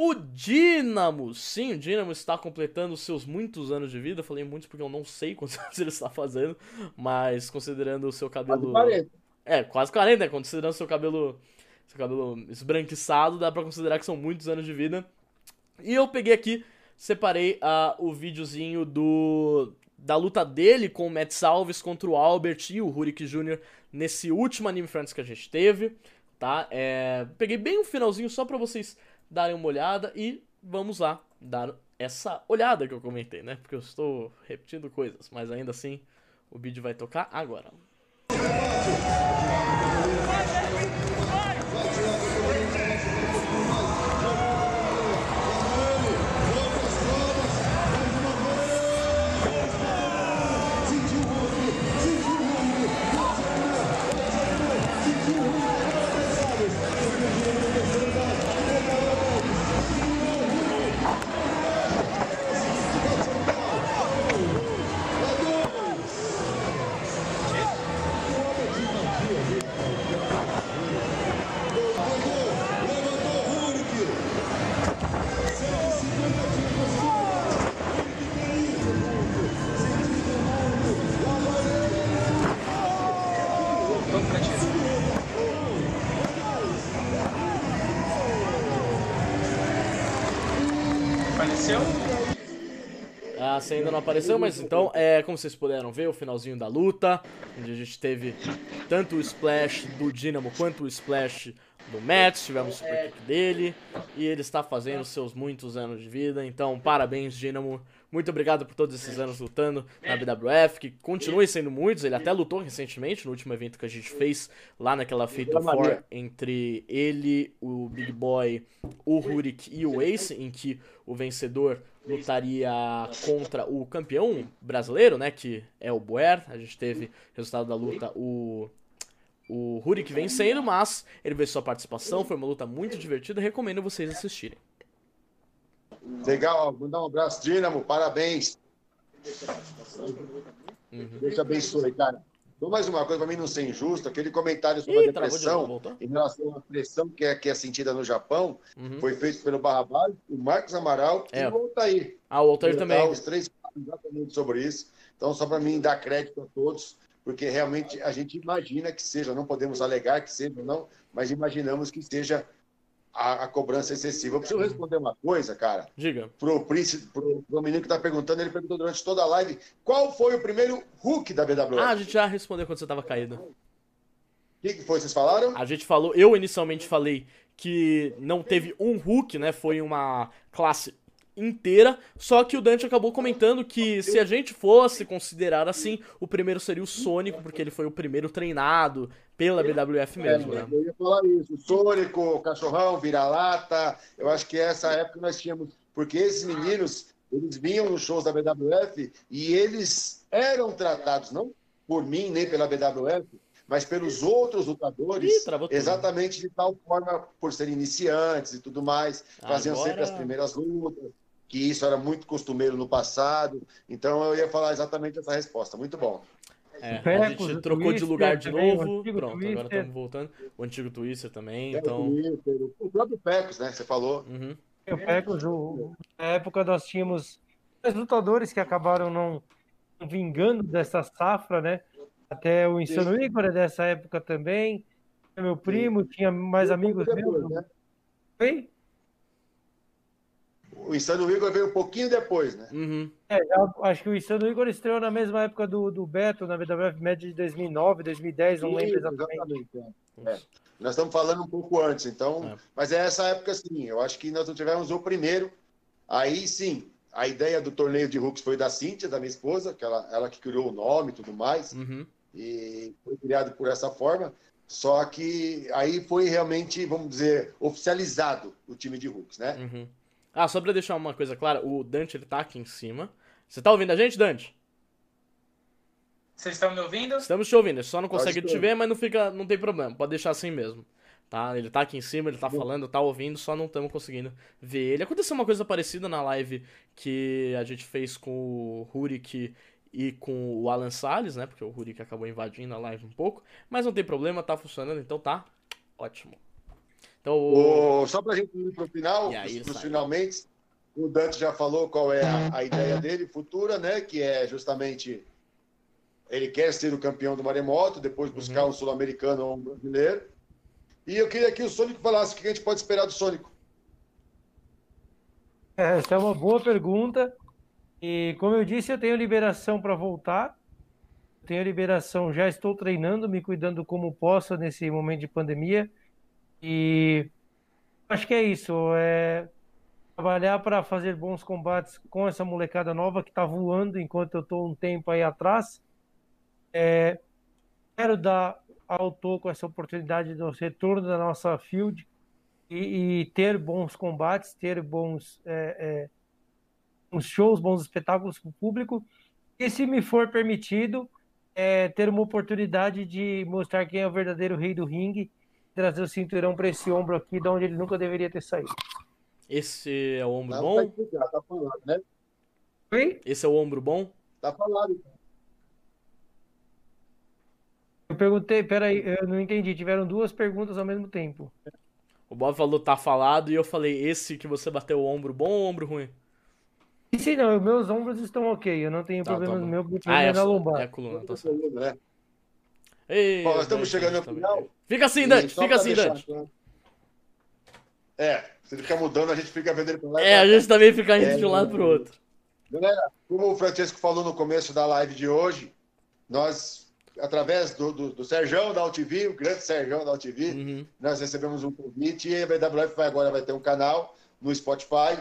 O Dínamo, sim, o Dínamo está completando seus muitos anos de vida. Eu falei muitos porque eu não sei quantos anos ele está fazendo, mas considerando o seu Quase cabelo. 40. É, quase 40, né? Considerando seu cabelo. Seu cabelo esbranquiçado, dá pra considerar que são muitos anos de vida. E eu peguei aqui, separei ah, o videozinho do. Da luta dele com o Matt Salves contra o Albert e o Rurik Jr. nesse último Anime Friends que a gente teve, tá? É, peguei bem o finalzinho só pra vocês darem uma olhada e vamos lá dar essa olhada que eu comentei, né? Porque eu estou repetindo coisas, mas ainda assim o vídeo vai tocar agora. Você ainda não apareceu, mas então, é, como vocês puderam ver, o finalzinho da luta, onde a gente teve tanto o splash do Dynamo quanto o splash do Matt, tivemos o super kick dele, e ele está fazendo seus muitos anos de vida, então parabéns Dynamo, muito obrigado por todos esses anos lutando na BWF, que continue sendo muitos, ele até lutou recentemente no último evento que a gente fez lá naquela Fatal Four entre ele, o Big Boy, o Rurik e o Ace, em que o vencedor lutaria contra o campeão brasileiro, né, que é o Boer. A gente teve resultado da luta o o Rurik vencendo, mas ele fez sua participação, foi uma luta muito divertida, recomendo vocês assistirem. Legal, mandar um abraço, Dínamo, parabéns. Uhum. Deus abençoe, cara. Então, mais uma coisa, para mim não ser injusto, aquele comentário sobre Ih, a travou de depressão, novo, em relação à pressão que é, que é sentida no Japão, Uhum. foi feito pelo Barrabás, o Marcos Amaral É. e o Altair. Ah, o Altair também. Os três exatamente sobre isso. Então, só para mim dar crédito a todos, porque realmente a gente imagina que seja, não podemos alegar que seja, não, mas imaginamos que seja a, a cobrança excessiva. Eu preciso responder uma coisa, cara, Diga. pro príncipe, pro, pro menino que está perguntando, ele perguntou durante toda a live qual foi o primeiro Hulk da BWF. Ah, a gente já respondeu quando você tava caído. O que, que foi? Vocês falaram? A gente falou, eu inicialmente falei que não teve um Hulk, né? Foi uma classe inteira. Só que o Dante acabou comentando que se a gente fosse considerar assim, o primeiro seria o Sônico, porque ele foi o primeiro treinado pela BWF mesmo, né? Eu ia falar isso. Sônico, Cachorrão, Vira-Lata. Eu acho que essa época nós tínhamos. Porque esses meninos, eles vinham nos shows da BWF e eles eram tratados, não por mim nem pela BWF, mas pelos outros lutadores, Ih, exatamente de tal forma, por serem iniciantes e tudo mais, faziam Agora- sempre as primeiras lutas, que isso era muito costumeiro no passado. Então eu ia falar exatamente essa resposta. Muito bom. É, a Pecos, gente o trocou de lugar de também, o novo. Pronto, agora estamos voltando. O antigo Twister também, É, então. o- O próprio Pecos, né? Você falou. Uhum. Eu pego o- na época nós tínhamos dois lutadores que acabaram não vingando dessa safra, né? Até o Insano Igor é dessa época também. Meu primo tinha mais amigos meus. né? Oi? O Insano Igor veio um pouquinho depois, né? Uhum. É, acho que o Insano Igor estreou na mesma época do, do Beto, na WWF Média de 2009, 2010, não lembro exatamente. é. É. Nós estamos falando um pouco antes, então. É. Mas é essa época sim. Eu acho que nós não tivemos o primeiro. Aí sim, a ideia do torneio de hooks foi da Cíntia, da minha esposa, que ela, ela que criou o nome e tudo mais. Uhum. E foi criado por essa forma. Só que aí foi realmente, vamos dizer, oficializado o time de hooks, né? Uhum. Ah, só pra deixar uma coisa clara, o Dante ele tá aqui em cima. Você tá ouvindo a gente, Dante? Vocês estão me ouvindo? Estamos te ouvindo, ele só não consegue te ver, mas não fica, não tem problema, pode deixar assim mesmo. Tá? Ele tá aqui em cima, ele tá falando, tá ouvindo, só não estamos conseguindo ver ele. Aconteceu uma coisa parecida na live que a gente fez com o Rurik e com o Alan Salles, né? Porque o Rurik acabou invadindo a live um pouco, mas não tem problema, tá funcionando, então tá ótimo. Então, o... O- só para a gente ir para o final, finalmente, o Dante já falou qual é a, a ideia dele futura, né? Que é justamente ele quer ser o campeão do maremoto, depois buscar Uhum. um sul-americano ou um brasileiro. E eu queria que o Sônico falasse o que a gente pode esperar do Sônico. É, Essa é uma boa pergunta. E como eu disse, eu tenho liberação para voltar. Tenho liberação, já estou treinando, me cuidando como posso nesse momento de pandemia. E acho que é isso. É trabalhar para fazer bons combates com essa molecada nova que está voando enquanto eu estou um tempo aí atrás. É, quero dar ao Toco essa oportunidade do retorno da nossa field e, e ter bons combates, ter bons é, é, uns shows, bons espetáculos para o público. E se me for permitido, é, ter uma oportunidade de mostrar quem é o verdadeiro rei do ringue, trazer o cinturão para esse ombro aqui, de onde ele nunca deveria ter saído. esse é o ombro Não, bom? tá tá falado, né? Oi? Esse é o ombro bom? Tá falado. Eu perguntei, peraí, eu não entendi. Tiveram duas perguntas ao mesmo tempo. O Bob falou tá falado e eu falei esse que você bateu o ombro bom ou ombro ruim? Se não, meus ombros estão ok, eu não tenho Tá, problema tá no meu Ah, problema é, é na lombar. é a coluna, tá certo. Ei, Bom, nós o estamos chegando ao também. final. Fica assim, Dante, fica assim, Dante. claro- É, se ele ficar mudando, a gente fica vendo ele pra lá É, pra a gente também fica indo É, de um lado pro outro. Galera, como o Francesco falou no começo da live de hoje, nós, através do, do, do Serjão da UTV, o grande Serjão da UTV, Uhum. nós recebemos um convite e a BWF vai, agora vai ter um canal no Spotify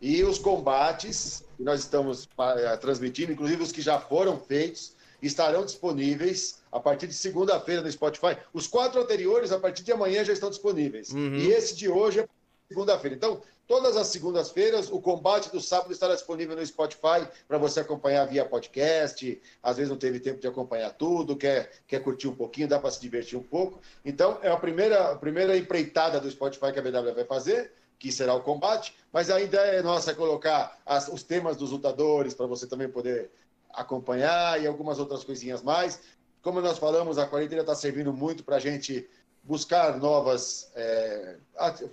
e os combates que nós estamos eh, transmitindo, inclusive os que já foram feitos, estarão disponíveis a partir de segunda-feira no Spotify. Os quatro anteriores, a partir de amanhã, já estão disponíveis. Uhum. E esse de hoje é segunda-feira. Então, todas as segundas-feiras, o combate do sábado estará disponível no Spotify para você acompanhar via podcast. Às vezes não teve tempo de acompanhar tudo, quer, quer curtir um pouquinho, dá para se divertir um pouco. Então, é a primeira, a primeira empreitada do Spotify que a BW vai fazer, que será o combate. Mas a ideia nossa é colocar as- os temas dos lutadores para você também poder acompanhar e algumas outras coisinhas mais. Como nós falamos, a quarentena está servindo muito para a gente buscar novas é,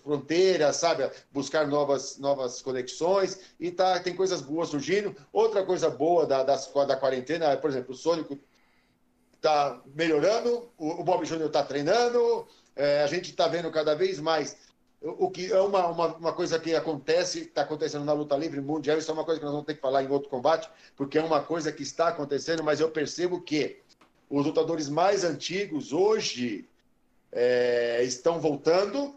fronteiras, sabe? Buscar novas, novas conexões e tá, tem coisas boas surgindo. Outra coisa boa da, das- da quarentena é, por exemplo, o Sônico está melhorando, o, o Bob Júnior está treinando, é, a gente está vendo cada vez mais o que é uma, uma, uma coisa que acontece, está acontecendo na luta livre mundial, isso é uma coisa que nós vamos ter que falar em outro combate, porque é uma coisa que está acontecendo, mas eu percebo que os lutadores mais antigos hoje é, estão voltando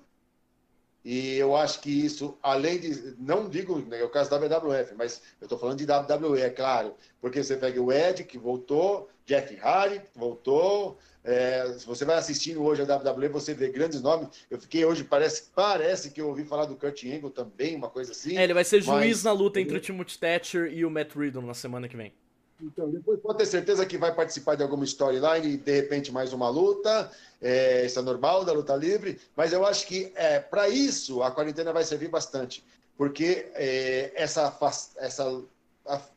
E eu acho que isso, além de. Não digo, né, é o caso da WWF, mas eu estou falando de WWE, é claro. Porque você pega o Ed, que voltou, Jeff Hardy, voltou. É, se você vai assistindo hoje a WWE, você vê grandes nomes. Eu fiquei hoje, parece, parece que eu ouvi falar do Kurt Angle também, uma coisa assim. É, ele vai ser juiz mas- na luta entre o Timothy Thatcher e o Matt Riddle na semana que vem. Então, depois pode ter certeza que vai participar de alguma storyline e de repente mais uma luta. É, isso é normal da luta livre, mas eu acho que é, para isso a quarentena vai servir bastante, porque é, essa, essa,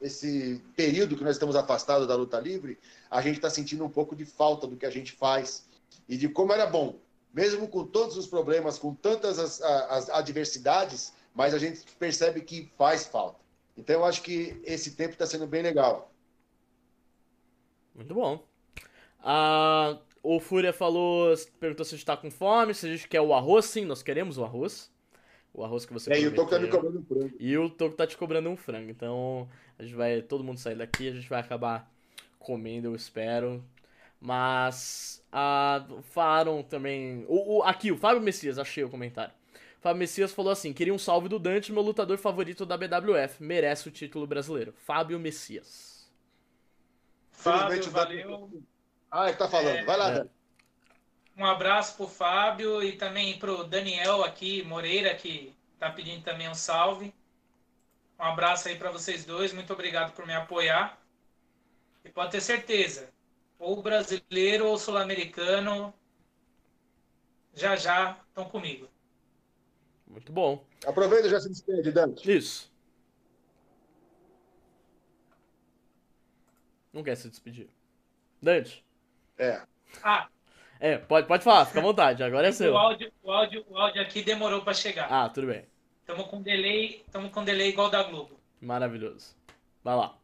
esse período que nós estamos afastados da luta livre, a gente está sentindo um pouco de falta do que a gente faz e de como era bom, mesmo com todos os problemas, com tantas as, a- as adversidades, mas a gente percebe que faz falta. Então eu acho que esse tempo está sendo bem legal. Muito bom. Ah, o Fúria falou, perguntou se a gente tá com fome, se a gente quer o arroz. Sim, nós queremos o arroz. O arroz que você É, e o Toco tá me cobrando frango. E o Toco tá te cobrando um frango. Então, a gente vai, todo mundo sair daqui, a gente vai acabar comendo, eu espero. Mas, ah, falaram também. O, o- aqui, o Fábio Messias, achei o comentário. O Fábio Messias falou assim: queria um salve do Dante, meu lutador favorito da BWF. Merece o título brasileiro. Fábio Messias. Fábio, Felizmente, valeu. Ah, ele tá falando. É. Vai lá, É. Um abraço pro Fábio e também pro Daniel aqui, Moreira, que tá pedindo também um salve. Um abraço aí para vocês dois, muito obrigado por me apoiar. E pode ter certeza, ou brasileiro ou sul-americano, já já estão comigo. Muito bom. Aproveita e já se despede, Dante. Isso. Não quer se despedir. Dante. É. Ah, É, pode, pode falar, fica à vontade, agora é seu. o áudio, o áudio, o áudio aqui demorou para chegar. Ah, tudo bem. Estamos com delay, estamos com delay igual da Globo. Maravilhoso. Vai lá.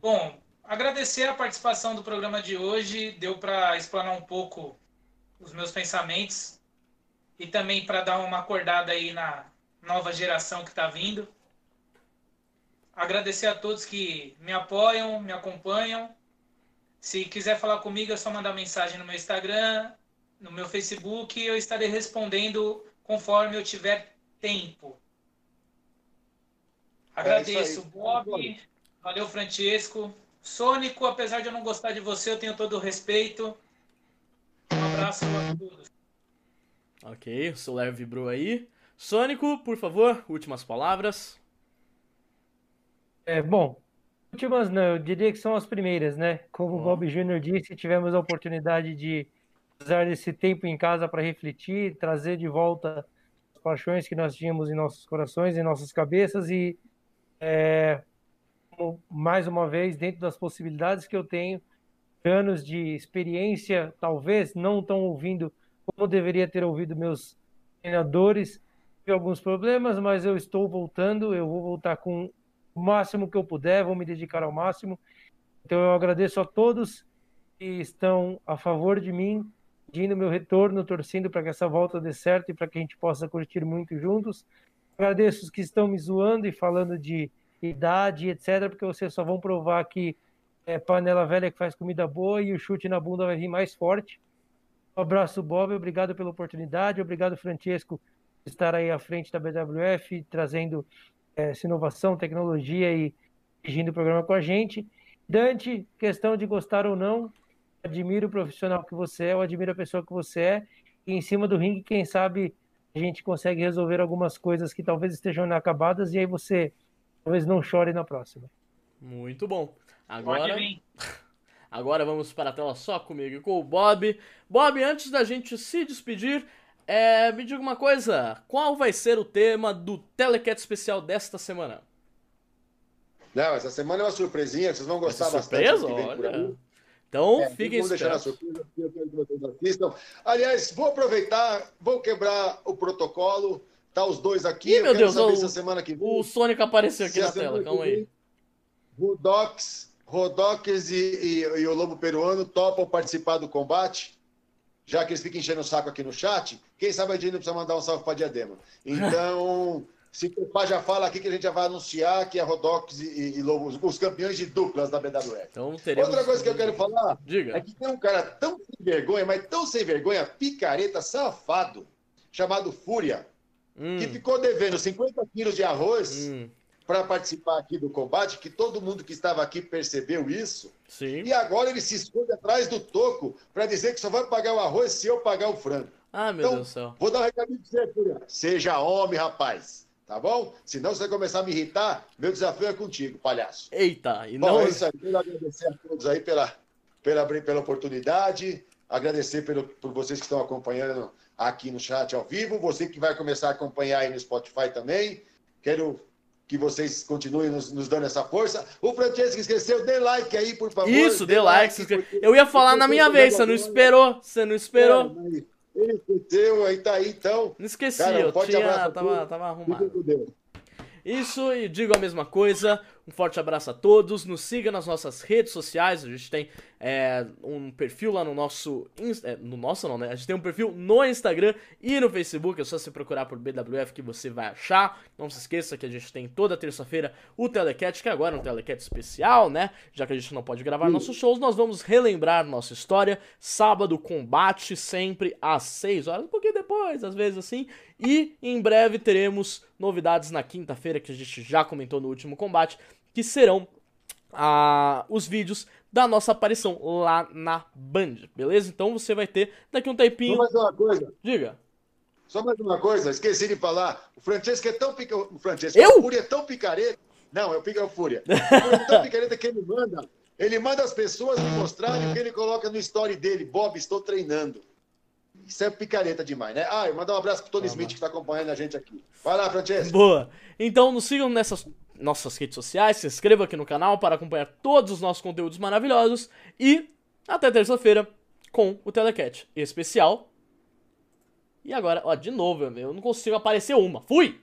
Bom, agradecer a participação do programa de hoje, deu para explanar um pouco os meus pensamentos e também para dar uma acordada aí na nova geração que está vindo. Agradecer a todos que me apoiam, me acompanham. Se quiser falar comigo, é só mandar mensagem no meu Instagram, no meu Facebook, eu estarei respondendo conforme eu tiver tempo. Agradeço, aí. Bob. Valeu, Francesco. Sônico, apesar de eu não gostar de você, eu tenho todo o respeito. Um abraço a todos. Ok, o celular vibrou aí. Sônico, por favor, últimas palavras. É, bom, últimas não, eu diria que são as primeiras, né? Como o Bob Júnior disse, tivemos a oportunidade de usar esse tempo em casa para refletir, trazer de volta as paixões que nós tínhamos em nossos corações, em nossas cabeças e, é, mais uma vez, dentro das possibilidades que eu tenho, anos de experiência, talvez não tão ouvindo como deveria ter ouvido meus treinadores, tive alguns problemas, mas eu estou voltando, eu vou voltar com o máximo que eu puder, vou me dedicar ao máximo. Então eu agradeço a todos que estão a favor de mim, pedindo meu retorno, torcendo para que essa volta dê certo e para que a gente possa curtir muito juntos. Agradeço os que estão me zoando e falando de idade, etc., porque vocês só vão provar que é panela velha que faz comida boa e o chute na bunda vai vir mais forte. Um abraço, Bob, obrigado pela oportunidade, obrigado, Francesco, por estar aí à frente da BWF, trazendo essa inovação, tecnologia e dirigindo o programa com a gente. Dante, questão de gostar ou não, admiro o profissional que você é, eu admiro a pessoa que você é, e em cima do ringue, quem sabe a gente consegue resolver algumas coisas que talvez estejam inacabadas e aí você talvez não chore na próxima. Muito bom. Agora, agora vamos para a tela só comigo e com o Bob. Bob, antes da gente se despedir, é, me diga uma coisa: qual vai ser o tema do Telecat especial desta semana? Não, essa semana é uma surpresinha, vocês vão gostar ser bastante. surpresa? Olha. Então, É, fiquem vamos deixar na espertos. surpresa, assistam. Aliás, vou aproveitar, vou quebrar o protocolo. Tá os dois aqui. Ih, eu meu Deus, saber o- se a semana que vem. O Sonic apareceu aqui a na tela, calma aí. Rodox, Rodox e, e- e o Lobo Peruano topam participar do combate, já que eles ficam enchendo o saco aqui no chat. Quem sabe a gente não precisa mandar um salve para Diadema. Então, se o pai já fala aqui que a gente já vai anunciar que é Rodox e, e- e Lobo, os campeões de duplas da BWF. Então teremos. Outra coisa que eu quero falar é Diga. que tem um cara tão sem vergonha, mas tão sem vergonha, picareta, safado, chamado Fúria, Hum, que ficou devendo 50 quilos de arroz hum, para participar aqui do combate, que todo mundo que estava aqui percebeu isso. sim. E agora ele se esconde atrás do toco para dizer que só vai pagar o arroz se eu pagar o frango. Ah, meu Então, Deus do céu. Vou dar um recadinho pra você, Fúria. Seja homem, rapaz. Tá bom? Senão você começar a me irritar, meu desafio é contigo, palhaço. Eita, e Bom, não. é isso aí. Quero agradecer a todos aí pela, pela, pela oportunidade, agradecer pelo, por vocês que estão acompanhando aqui no chat ao vivo, você que vai começar a acompanhar aí no Spotify também. Quero que vocês continuem nos, nos dando essa força. O Francesco esqueceu, dê like aí, por favor. Isso, dê like. se inscreve. porque- Eu ia falar na minha vez, você não esperou. Você não esperou. Ele esqueceu, aí tá aí então. Não esqueci, Cara, eu forte tinha. Tava, tava arrumado. Isso, e digo a mesma coisa. Um forte abraço a todos. Nos siga nas nossas redes sociais. A gente tem é, um perfil lá no nosso. É, no nosso não, né? A gente tem um perfil no Instagram e no Facebook. É só você procurar por BWF que você vai achar. Não se esqueça que a gente tem toda terça-feira o Telecat, que agora é um Telecat especial, né? Já que a gente não pode gravar nossos shows, nós vamos relembrar nossa história. Sábado, combate, sempre às 6 horas, um pouquinho depois, às vezes assim. E em breve teremos novidades na quinta-feira, que a gente já comentou no último combate, que serão ah, os vídeos da nossa aparição lá na Band, beleza? Então você vai ter daqui um Só tempinho. mais uma coisa. Diga. Só mais uma coisa, esqueci de falar. O Francesco é tão pica... O Francesco, Eu? o Fúria é tão picareta. Não, é o Pica é o Fúria. O Fúria é tão picareta que ele manda. Ele manda as pessoas me mostrarem o que ele coloca no story dele. Bob, estou treinando. Isso é picareta demais, né? Ah, eu mandar um abraço pro Tony Smith que está acompanhando a gente aqui. Vai lá, Francesco. Boa. Então nos sigam nessas nossas redes sociais, se inscreva aqui no canal para acompanhar todos os nossos conteúdos maravilhosos e até terça-feira com o Telecat especial. E agora, ó, de novo, eu não consigo aparecer uma. Fui!